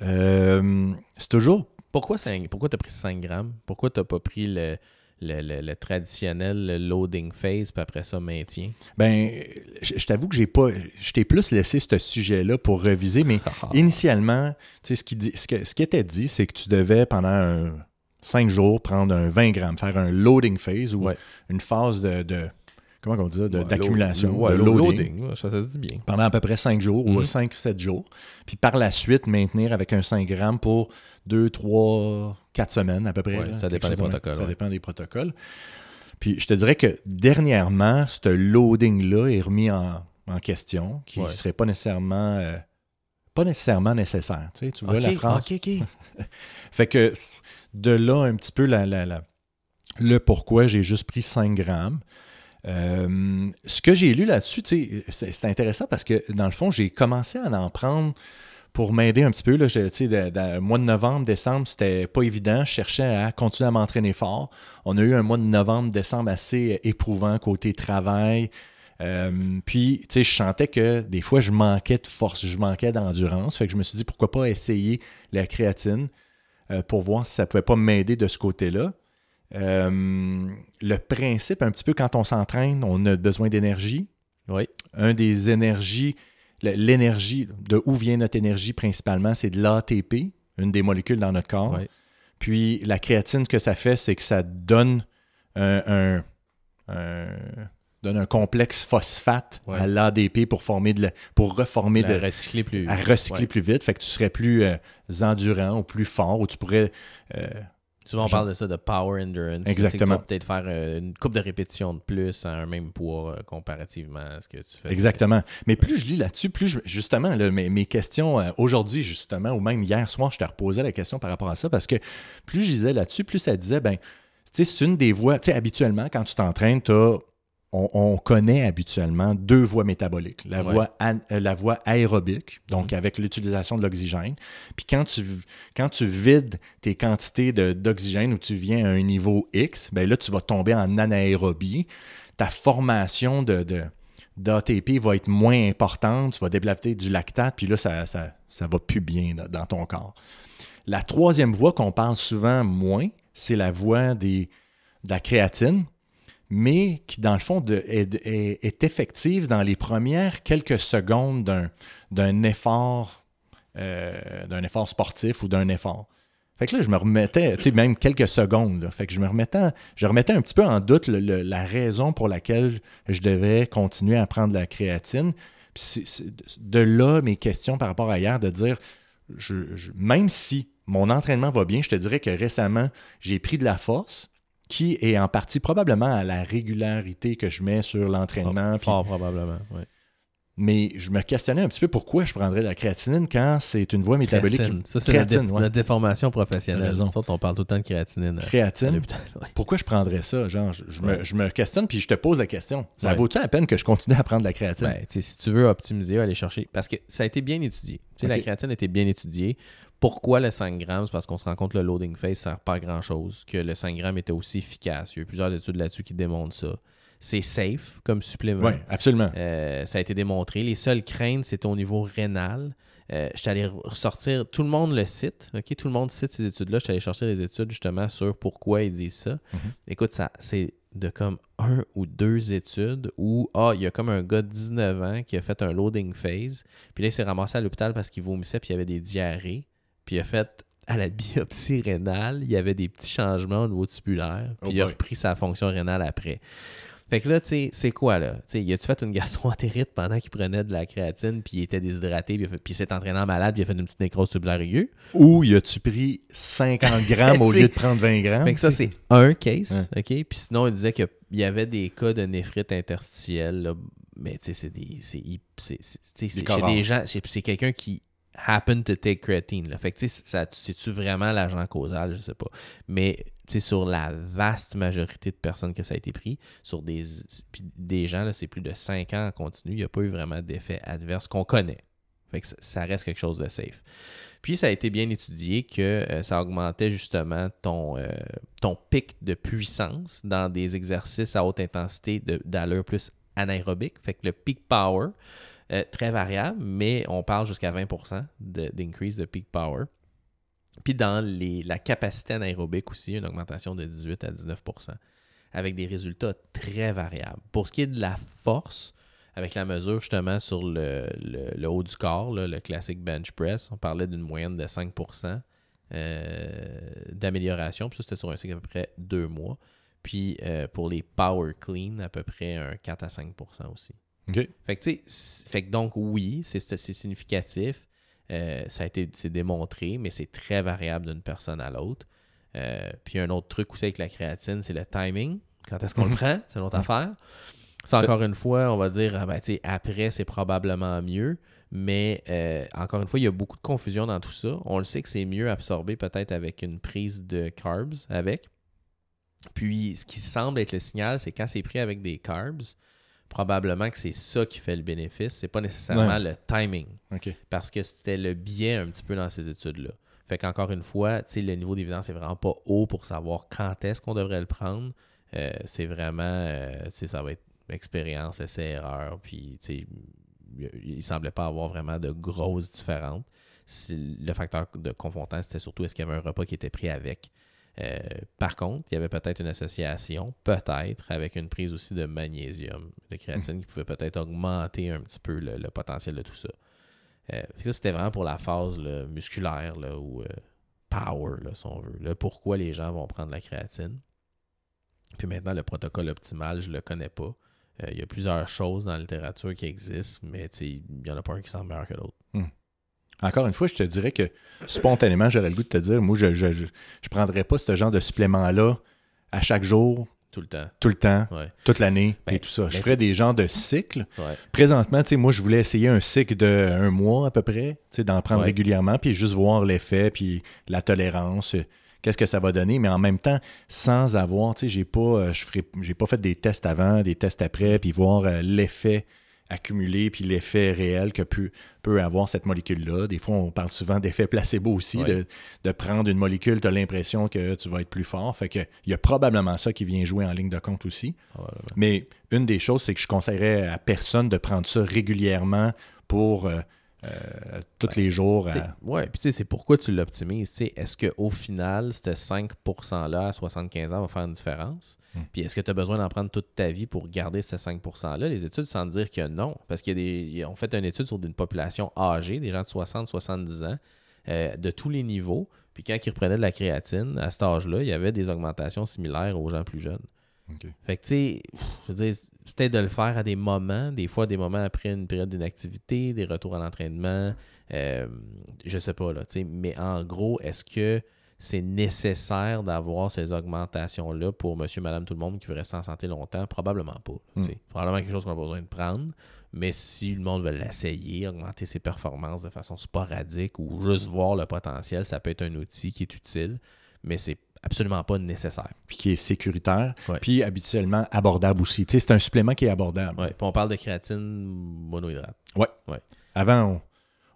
Euh, c'est toujours Pourquoi, cinq- pourquoi tu as pris 5 grammes? Pourquoi tu pas pris le, le, le- le traditionnel le loading phase, puis après ça, maintien? Ben, je, je t'avoue que j'ai pas. Je t'ai plus laissé ce sujet-là pour reviser, mais initialement, tu sais, ce qui, dit- ce, que- ce qui était dit, c'est que tu devais, pendant un, 5 jours, prendre un 20 grammes, faire un loading phase ou Ouais. une phase de. de- comment on dit ça, de- Ouais, d'accumulation, ouais, loading, ça, ça se dit bien. pendant à peu près 5 jours ou Mhm. 5-7 jours. Puis par la suite, maintenir avec un 5 grammes pour 2, 3, 4 semaines à peu près. Ouais, là, ça dépend des protocoles, Ça dépend des protocoles. Puis je te dirais que dernièrement, ce loading-là est remis en, en question, qui ne serait pas nécessairement, euh, pas nécessairement nécessaire. Tu, sais, tu vois la ok, ok. Fait que de là un petit peu la, la- la- le pourquoi j'ai juste pris 5 grammes. Euh, ce que j'ai lu là-dessus, c'est intéressant parce que dans le fond, j'ai commencé à en prendre pour m'aider un petit peu. Là, de- mois de novembre, décembre, c'était pas évident. Je cherchais à continuer à m'entraîner fort. On a eu un mois de novembre, décembre assez éprouvant côté travail. Euh, puis, tu sais, je sentais que des fois, je manquais de force, je manquais d'endurance. Fait que je me suis dit, pourquoi pas essayer la créatine euh, pour voir si ça pouvait pas m'aider de ce côté-là. Euh, le principe, un petit peu, quand on s'entraîne, on a besoin d'énergie. Oui. Un des énergies, l'énergie, de où vient notre énergie principalement, c'est de l'ATP, une des molécules dans notre corps. Puis la créatine, ce que ça fait, c'est que ça donne un, un- un- donne un complexe phosphate Ouais. à l'ADP pour former de la- pour reformer La de, recycler plus. à recycler Ouais. plus vite. Fait que tu serais plus euh, endurant ou plus fort ou tu pourrais. euh, Souvent, on Genre- parle de ça de power endurance. Tu Exactement. Tu peut-être faire euh, une coupe de répétitions de plus à un même poids euh, comparativement à ce que tu fais. exactement. Mais plus je lis là-dessus, plus je- justement, là, mes, mes questions euh, aujourd'hui, justement, ou même hier soir, je te reposais la question par rapport à ça parce que plus je lisais là-dessus, plus ça disait, ben, tu sais, c'est une des voies. Tu sais, habituellement, quand tu t'entraînes, t'as- On, on connaît habituellement deux voies métaboliques. La, Ouais. voie, an- euh, la voie aérobique, donc avec l'utilisation de l'oxygène. Puis quand tu, quand tu vides tes quantités d'oxygène ou tu viens à un niveau X, ben là, tu vas tomber en anaérobie. Ta formation de, de- d'ATP va être moins importante, tu vas développer du lactate, puis là, ça, ça, ça va plus bien là, dans ton corps. La troisième voie qu'on parle souvent moins, c'est la voie des, de la créatine, mais qui, dans le fond, est, effective dans les premières quelques secondes d'un, effort, euh, d'un effort sportif ou d'un effort. Fait que là, je me remettais, tu sais, même quelques secondes. Fait que je me remettais, je remettais un petit peu en doute la raison pour laquelle je devais continuer à prendre la créatine. Puis de là mes questions par rapport à hier, de dire, même si mon entraînement va bien, je te dirais que récemment, j'ai pris de la force, qui est en partie probablement à la régularité que je mets sur l'entraînement. Fort, puis- fort probablement. ouais. Mais je me questionnais un petit peu pourquoi je prendrais de la créatinine quand c'est une voie métabolique. Créatine. Ça, c'est Créatine, dé- ouais. notre déformation professionnelle. Raison. On parle tout le temps de créatinine. Créatine? Pourquoi je prendrais ça? Genre, je, je Ouais. me, je me questionne puis je te pose la question. Ça Ouais. vaut-tu la peine que je continue à prendre de la créatine? Ben, si tu veux optimiser, aller chercher. Parce que ça a été bien étudié. La créatine a été bien étudiée. Pourquoi le 5 grammes? C'est parce qu'on se rend compte que le loading phase ne sert pas à grand chose. Que le 5 grammes était aussi efficace. Il y a eu plusieurs études là-dessus qui démontrent ça. C'est safe comme supplément. oui, absolument. Euh, ça a été démontré. Les seules craintes, c'est au niveau rénal. Euh, je suis allé ressortir, tout le monde le cite, ok? Tout le monde cite ces études-là. Je suis allé chercher les études justement sur pourquoi ils disent ça. Mhm. Écoute, ça, c'est de comme un ou deux études où, ah, il y a comme un gars de 19 ans qui a fait un loading phase, puis là, il s'est ramassé à l'hôpital parce qu'il vomissait, puis il y avait des diarrhées, puis il a fait à la biopsie rénale, il y avait des petits changements au niveau tubulaire, puis Oh il a repris sa fonction rénale après. Fait que là, tu sais, c'est quoi, là? Tu sais, y a-tu fait une gastroentérite pendant qu'il prenait de la créatine, puis il était déshydraté, puis, il il s'est entraîné en malade, puis il a fait une petite nécrose tubulaire aiguë? Ou y a-tu pris 50 grammes au lieu de prendre 20 grammes? Fait que ça, c'est un case, OK? Puis sinon, il disait qu'il y avait des cas de néphrite interstitielle, là, mais tu sais, c'est des... C'est c'est- c'est- c'est chez des gens... C'est quelqu'un qui happen to take creatine. Fait que, ça- c'est-tu vraiment l'agent causal? Je sais pas. Mais, sur la vaste majorité de personnes que ça a été pris, sur des, des gens, c'est plus de 5 ans en continu, il n'y a pas eu vraiment d'effet adverse qu'on connaît. Fait que ça, reste quelque chose de safe. Puis ça a été bien étudié que euh, ça augmentait justement ton, euh, ton pic de puissance dans des exercices à haute intensité d'allure plus anaérobique. Fait que le peak power, euh, très variable, mais on parle jusqu'à 20% de- d'increase de, peak power. Puis dans les, la capacité anaérobique aussi, une augmentation de 18 à 19%, avec des résultats très variables. Pour ce qui est de la force, avec la mesure justement sur le, le- haut du corps, le classique bench press, on parlait d'une moyenne de 5% euh, d'amélioration. Puis ça, c'était sur un cycle à peu près deux mois. Puis euh, pour les power clean, à peu près un 4 à 5% aussi. Fait que, tu fait que donc, oui, c'est significatif. Euh, ça a été c'est démontré, mais c'est très variable d'une personne à l'autre. Euh, puis un autre truc aussi avec la créatine, c'est le timing. Quand est-ce qu'on le Mhm. prend? C'est une autre affaire. C'est encore une fois, on va dire, ah ben, après, c'est probablement mieux. Mais euh, encore une fois, il y a beaucoup de confusion dans tout ça. On le sait que c'est mieux absorbé peut-être avec une prise de carbs avec. Puis, ce qui semble être le signal, c'est quand c'est pris avec des carbs, probablement que c'est ça qui fait le bénéfice. C'est pas nécessairement Ouais. le timing. Parce que c'était le biais un petit peu dans ces études-là. Fait qu'encore une fois, le niveau d'évidence est vraiment pas haut pour savoir quand est-ce qu'on devrait le prendre. Euh, c'est vraiment, euh, ça va être expérience, essai-erreur. Puis, tu sais, il- il semblait pas avoir vraiment de grosses différences. Le facteur de confrontant, c'était surtout est-ce qu'il y avait un repas qui était pris avec. Euh, par contre, il y avait peut-être une association, peut-être, avec une prise aussi de magnésium, de créatine, qui pouvait peut-être augmenter un petit peu le, potentiel de tout ça. Euh, c'était vraiment pour la phase musculaire là, ou euh, power, là, si on veut. Pourquoi les gens vont prendre la créatine. Puis maintenant, le protocole optimal, je le connais pas. Euh, il y a plusieurs choses dans la littérature qui existent, mais il n'y en a pas un qui semble meilleur que l'autre. Encore une fois, je te dirais que spontanément, j'aurais le goût de te dire, moi, je je, je, je prendrais pas ce genre de supplément-là à chaque jour, Tout le temps. tout le temps, Ouais. toute l'année Ben, et tout ça. Je ben, ferais des genres de cycles. Ouais. Présentement, tu sais, moi, je voulais essayer un cycle de un mois à peu près, tu sais, d'en prendre Ouais. régulièrement, puis juste voir l'effet, puis la tolérance, euh, qu'est-ce que ça va donner, mais en même temps, sans avoir, tu sais, j'ai pas, euh, je ferai, j'ai pas fait des tests avant, des tests après, puis voir euh, l'effet accumulé, puis l'effet réel que peut, peut avoir cette molécule-là. Des fois, on parle souvent d'effet placebo aussi, de, de prendre une molécule, tu as l'impression que tu vas être plus fort. Fait que il y a probablement ça qui vient jouer en ligne de compte aussi. Mais une des choses, c'est que je conseillerais à personne de prendre ça régulièrement pour euh, euh, tous les jours. À- ouais, puis tu sais, c'est pourquoi tu l'optimises. Est-ce qu'au final, ce 5%-là à 75 ans va faire une différence? Hmm. Puis est-ce que tu as besoin d'en prendre toute ta vie pour garder ce 5%-là? Les études semblent dire que non. Parce qu'il y a des. ont fait une étude sur une population âgée, des gens de 60-70 ans, euh, de tous les niveaux. Puis quand ils reprenaient de la créatine, à cet âge-là, il y avait des augmentations similaires aux gens plus jeunes. Fait que, tu sais, je veux dire, peut-être de le faire à des moments, des fois des moments après une période d'inactivité, des retours à l'entraînement, euh, je sais pas, là, mais en gros, est-ce que c'est nécessaire d'avoir ces augmentations-là pour monsieur, madame, tout le monde qui veut rester en santé longtemps? Probablement pas. tu sais. Probablement quelque chose qu'on a besoin de prendre, mais si le monde veut l'essayer, augmenter ses performances de façon sporadique ou juste voir le potentiel, ça peut être un outil qui est utile, mais c'est absolument pas nécessaire. Puis qui est sécuritaire, Ouais. puis habituellement abordable aussi. Tu sais, c'est un supplément qui est abordable. Ouais, puis on parle de créatine monohydrate. Avant,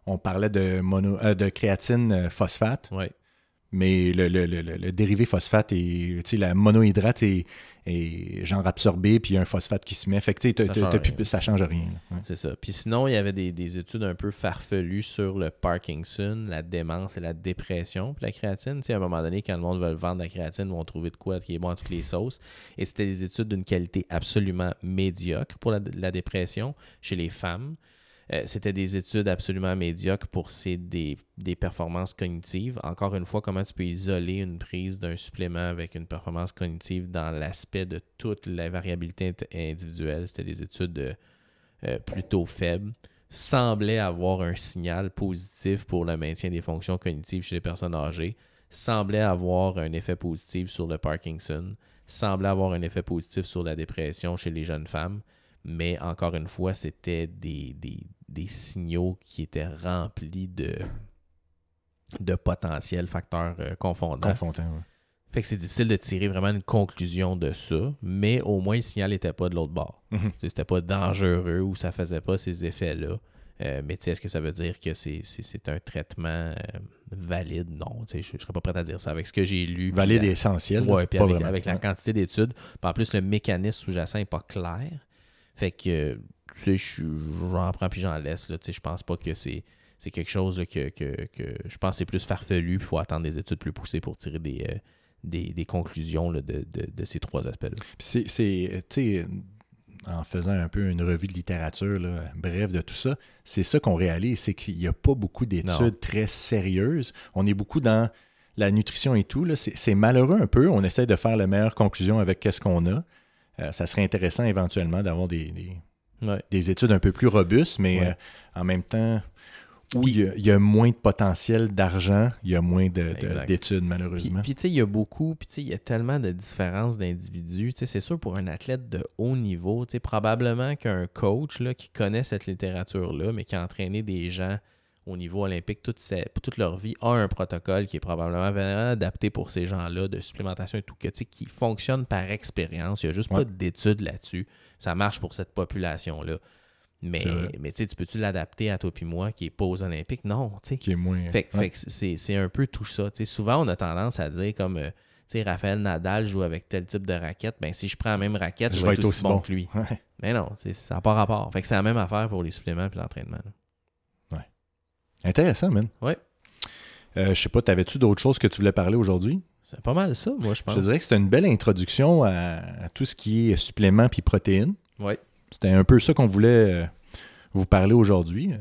on, on parlait de, mono, euh, de créatine euh, phosphate, Ouais. Mais le, le- le- le- le dérivé phosphate et la monohydrate est, est genre absorbé, puis il y a un phosphate qui se met. Fait que tu sais, t'as- Ça change plus- rien. ça change rien. Ouais. C'est ça. Puis sinon, il y avait des, des études un peu farfelues sur le Parkinson, la démence et la dépression. Puis la créatine, tu sais, à un moment donné, quand le monde veut vendre la créatine, ils vont trouver de quoi qui est bon à toutes les sauces. Et c'était des études d'une qualité absolument médiocre pour la, la dépression chez les femmes. Euh, c'était des études absolument médiocres pour ces, des, des, performances cognitives. Encore une fois, comment tu peux isoler une prise d'un supplément avec une performance cognitive dans l'aspect de toute la variabilité individuelle. C'était des études euh, plutôt faibles. Semblait avoir un signal positif pour le maintien des fonctions cognitives chez les personnes âgées. Semblait avoir un effet positif sur le Parkinson. Semblait avoir un effet positif sur la dépression chez les jeunes femmes mais encore une fois, c'était des, des, signaux qui étaient remplis de, de potentiels facteurs euh, confondants. Confondants, Fait que c'est difficile de tirer vraiment une conclusion de ça, mais au moins le signal n'était pas de l'autre bord. Mhm. C'était pas dangereux ou ça faisait pas ces effets-là. Euh, mais est-ce que ça veut dire que c'est, un traitement euh, valide? Non, je ne serais pas prêt à dire ça. Avec ce que j'ai lu. Valide et essentiel. Oui, puis avec, avec, la quantité d'études. En plus, le mécanisme sous-jacent n'est pas clair. Fait que, tu sais, j'en prends puis j'en laisse. Là, tu sais, je pense pas que c'est c'est quelque chose que, que, que, je pense c'est plus farfelu. Il faut attendre des études plus poussées pour tirer des, euh, des, des, conclusions de, de, de, ces trois aspects-là. C'est, tu sais, en faisant un peu une revue de littérature, là, bref, de tout ça, c'est ça qu'on réalise, c'est qu'il n'y a pas beaucoup d'études très sérieuses. On est beaucoup dans la nutrition et tout. C'est, malheureux un peu. On essaie de faire la meilleure conclusion avec qu'est-ce qu'on a. Euh, ça serait intéressant éventuellement d'avoir des, des, études un peu plus robustes, mais euh, en même temps, où il y, a, moins de potentiel d'argent, il y a moins d'études, malheureusement. Puis, tu sais, il y a beaucoup, puis tu sais, il y a tellement de différences d'individus. Tu sais, c'est sûr, pour un athlète de haut niveau, tu sais, probablement qu'un coach là, qui connaît cette littérature-là, mais qui a entraîné des gens au niveau olympique toute, toute leur vie a un protocole qui est probablement vraiment adapté pour ces gens-là de supplémentation et tout, que, qui fonctionne par expérience. Il n'y a juste pas d'études là-dessus. Ça marche pour cette population-là. Mais, mais tu peux-tu l'adapter à toi puis moi qui est pas aux Olympiques? Non, tu sais. Qui est moins. Fait, c'est un peu tout ça. souvent, on a tendance à dire comme euh, tu sais, Raphaël Nadal joue avec tel type de raquette. Ben, si je prends la même raquette, je, vais être aussi bon, que lui. Mais non, ça n'a pas rapport. Fait que c'est la même affaire pour les suppléments et l'entraînement. Intéressant, man. Oui. Euh, je sais pas, t'avais-tu d'autres choses que tu voulais parler aujourd'hui? C'est pas mal ça, moi, je pense. Je dirais que c'était une belle introduction à, tout ce qui est suppléments puis protéines. Oui. C'était un peu ça qu'on voulait euh, vous parler aujourd'hui.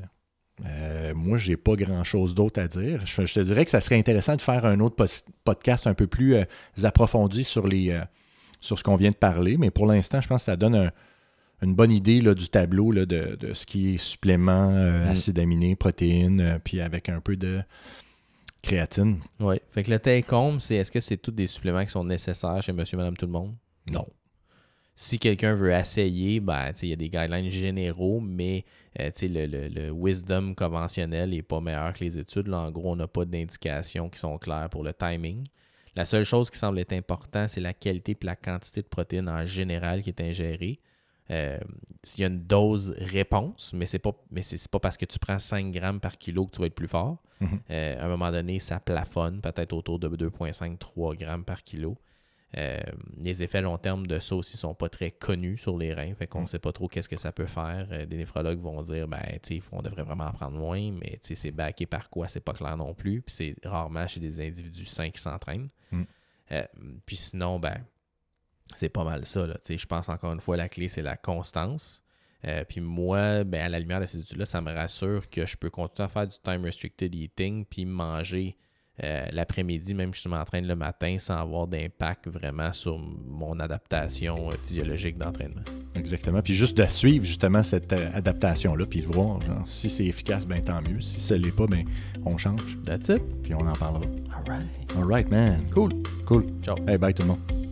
Euh, moi, j'ai pas grand-chose d'autre à dire. Je, te dirais que ça serait intéressant de faire un autre podcast un peu plus euh, approfondi sur, les, sur ce qu'on vient de parler, mais pour l'instant, je pense que ça donne un, une bonne idée là, du tableau là, de, ce qui est supplément, euh, mm. acides aminés, protéines, euh, puis avec un peu de créatine. Oui. Fait que le take-home, c'est est-ce que c'est tous des suppléments qui sont nécessaires chez monsieur, madame, tout le monde? Non. Si quelqu'un veut essayer, ben, il y a des guidelines généraux, mais euh, le, le, le, wisdom conventionnel n'est pas meilleur que les études. Là, en gros, on n'a pas d'indications qui sont claires pour le timing. La seule chose qui semble être importante, c'est la qualité et la quantité de protéines en général qui est ingérée. Euh, s'il y a une dose réponse, mais c'est pas mais c'est pas parce que tu prends 5 grammes par kilo que tu vas être plus fort. Mhm. Euh, à un moment donné, ça plafonne peut-être autour de 2,5-3 grammes par kilo. Euh, les effets long terme de ça aussi sont pas très connus sur les reins, fait qu'on ne mhm. sait pas trop qu'est-ce que ça peut faire. des néphrologues vont dire ben on devrait vraiment en prendre moins, mais c'est backé par quoi, c'est pas clair non plus. Puis c'est rarement chez des individus sains qui s'entraînent. Mhm. puis sinon, ben c'est pas mal ça. Je pense encore une fois, la clé, c'est la constance. Euh, puis moi, ben, à la lumière de ces études-là, ça me rassure que je peux continuer à faire du time restricted eating puis manger euh, l'après-midi, même si je m'entraîne le matin, sans avoir d'impact vraiment sur mon adaptation euh, physiologique d'entraînement. Exactement. Puis juste de suivre justement cette adaptation-là, puis de voir, genre, si c'est efficace, ben tant mieux. Si ça l'est pas, ben on change. That's it. Puis on en parlera. All right. All right, man. Cool. Cool. Ciao. Hey, bye tout le monde.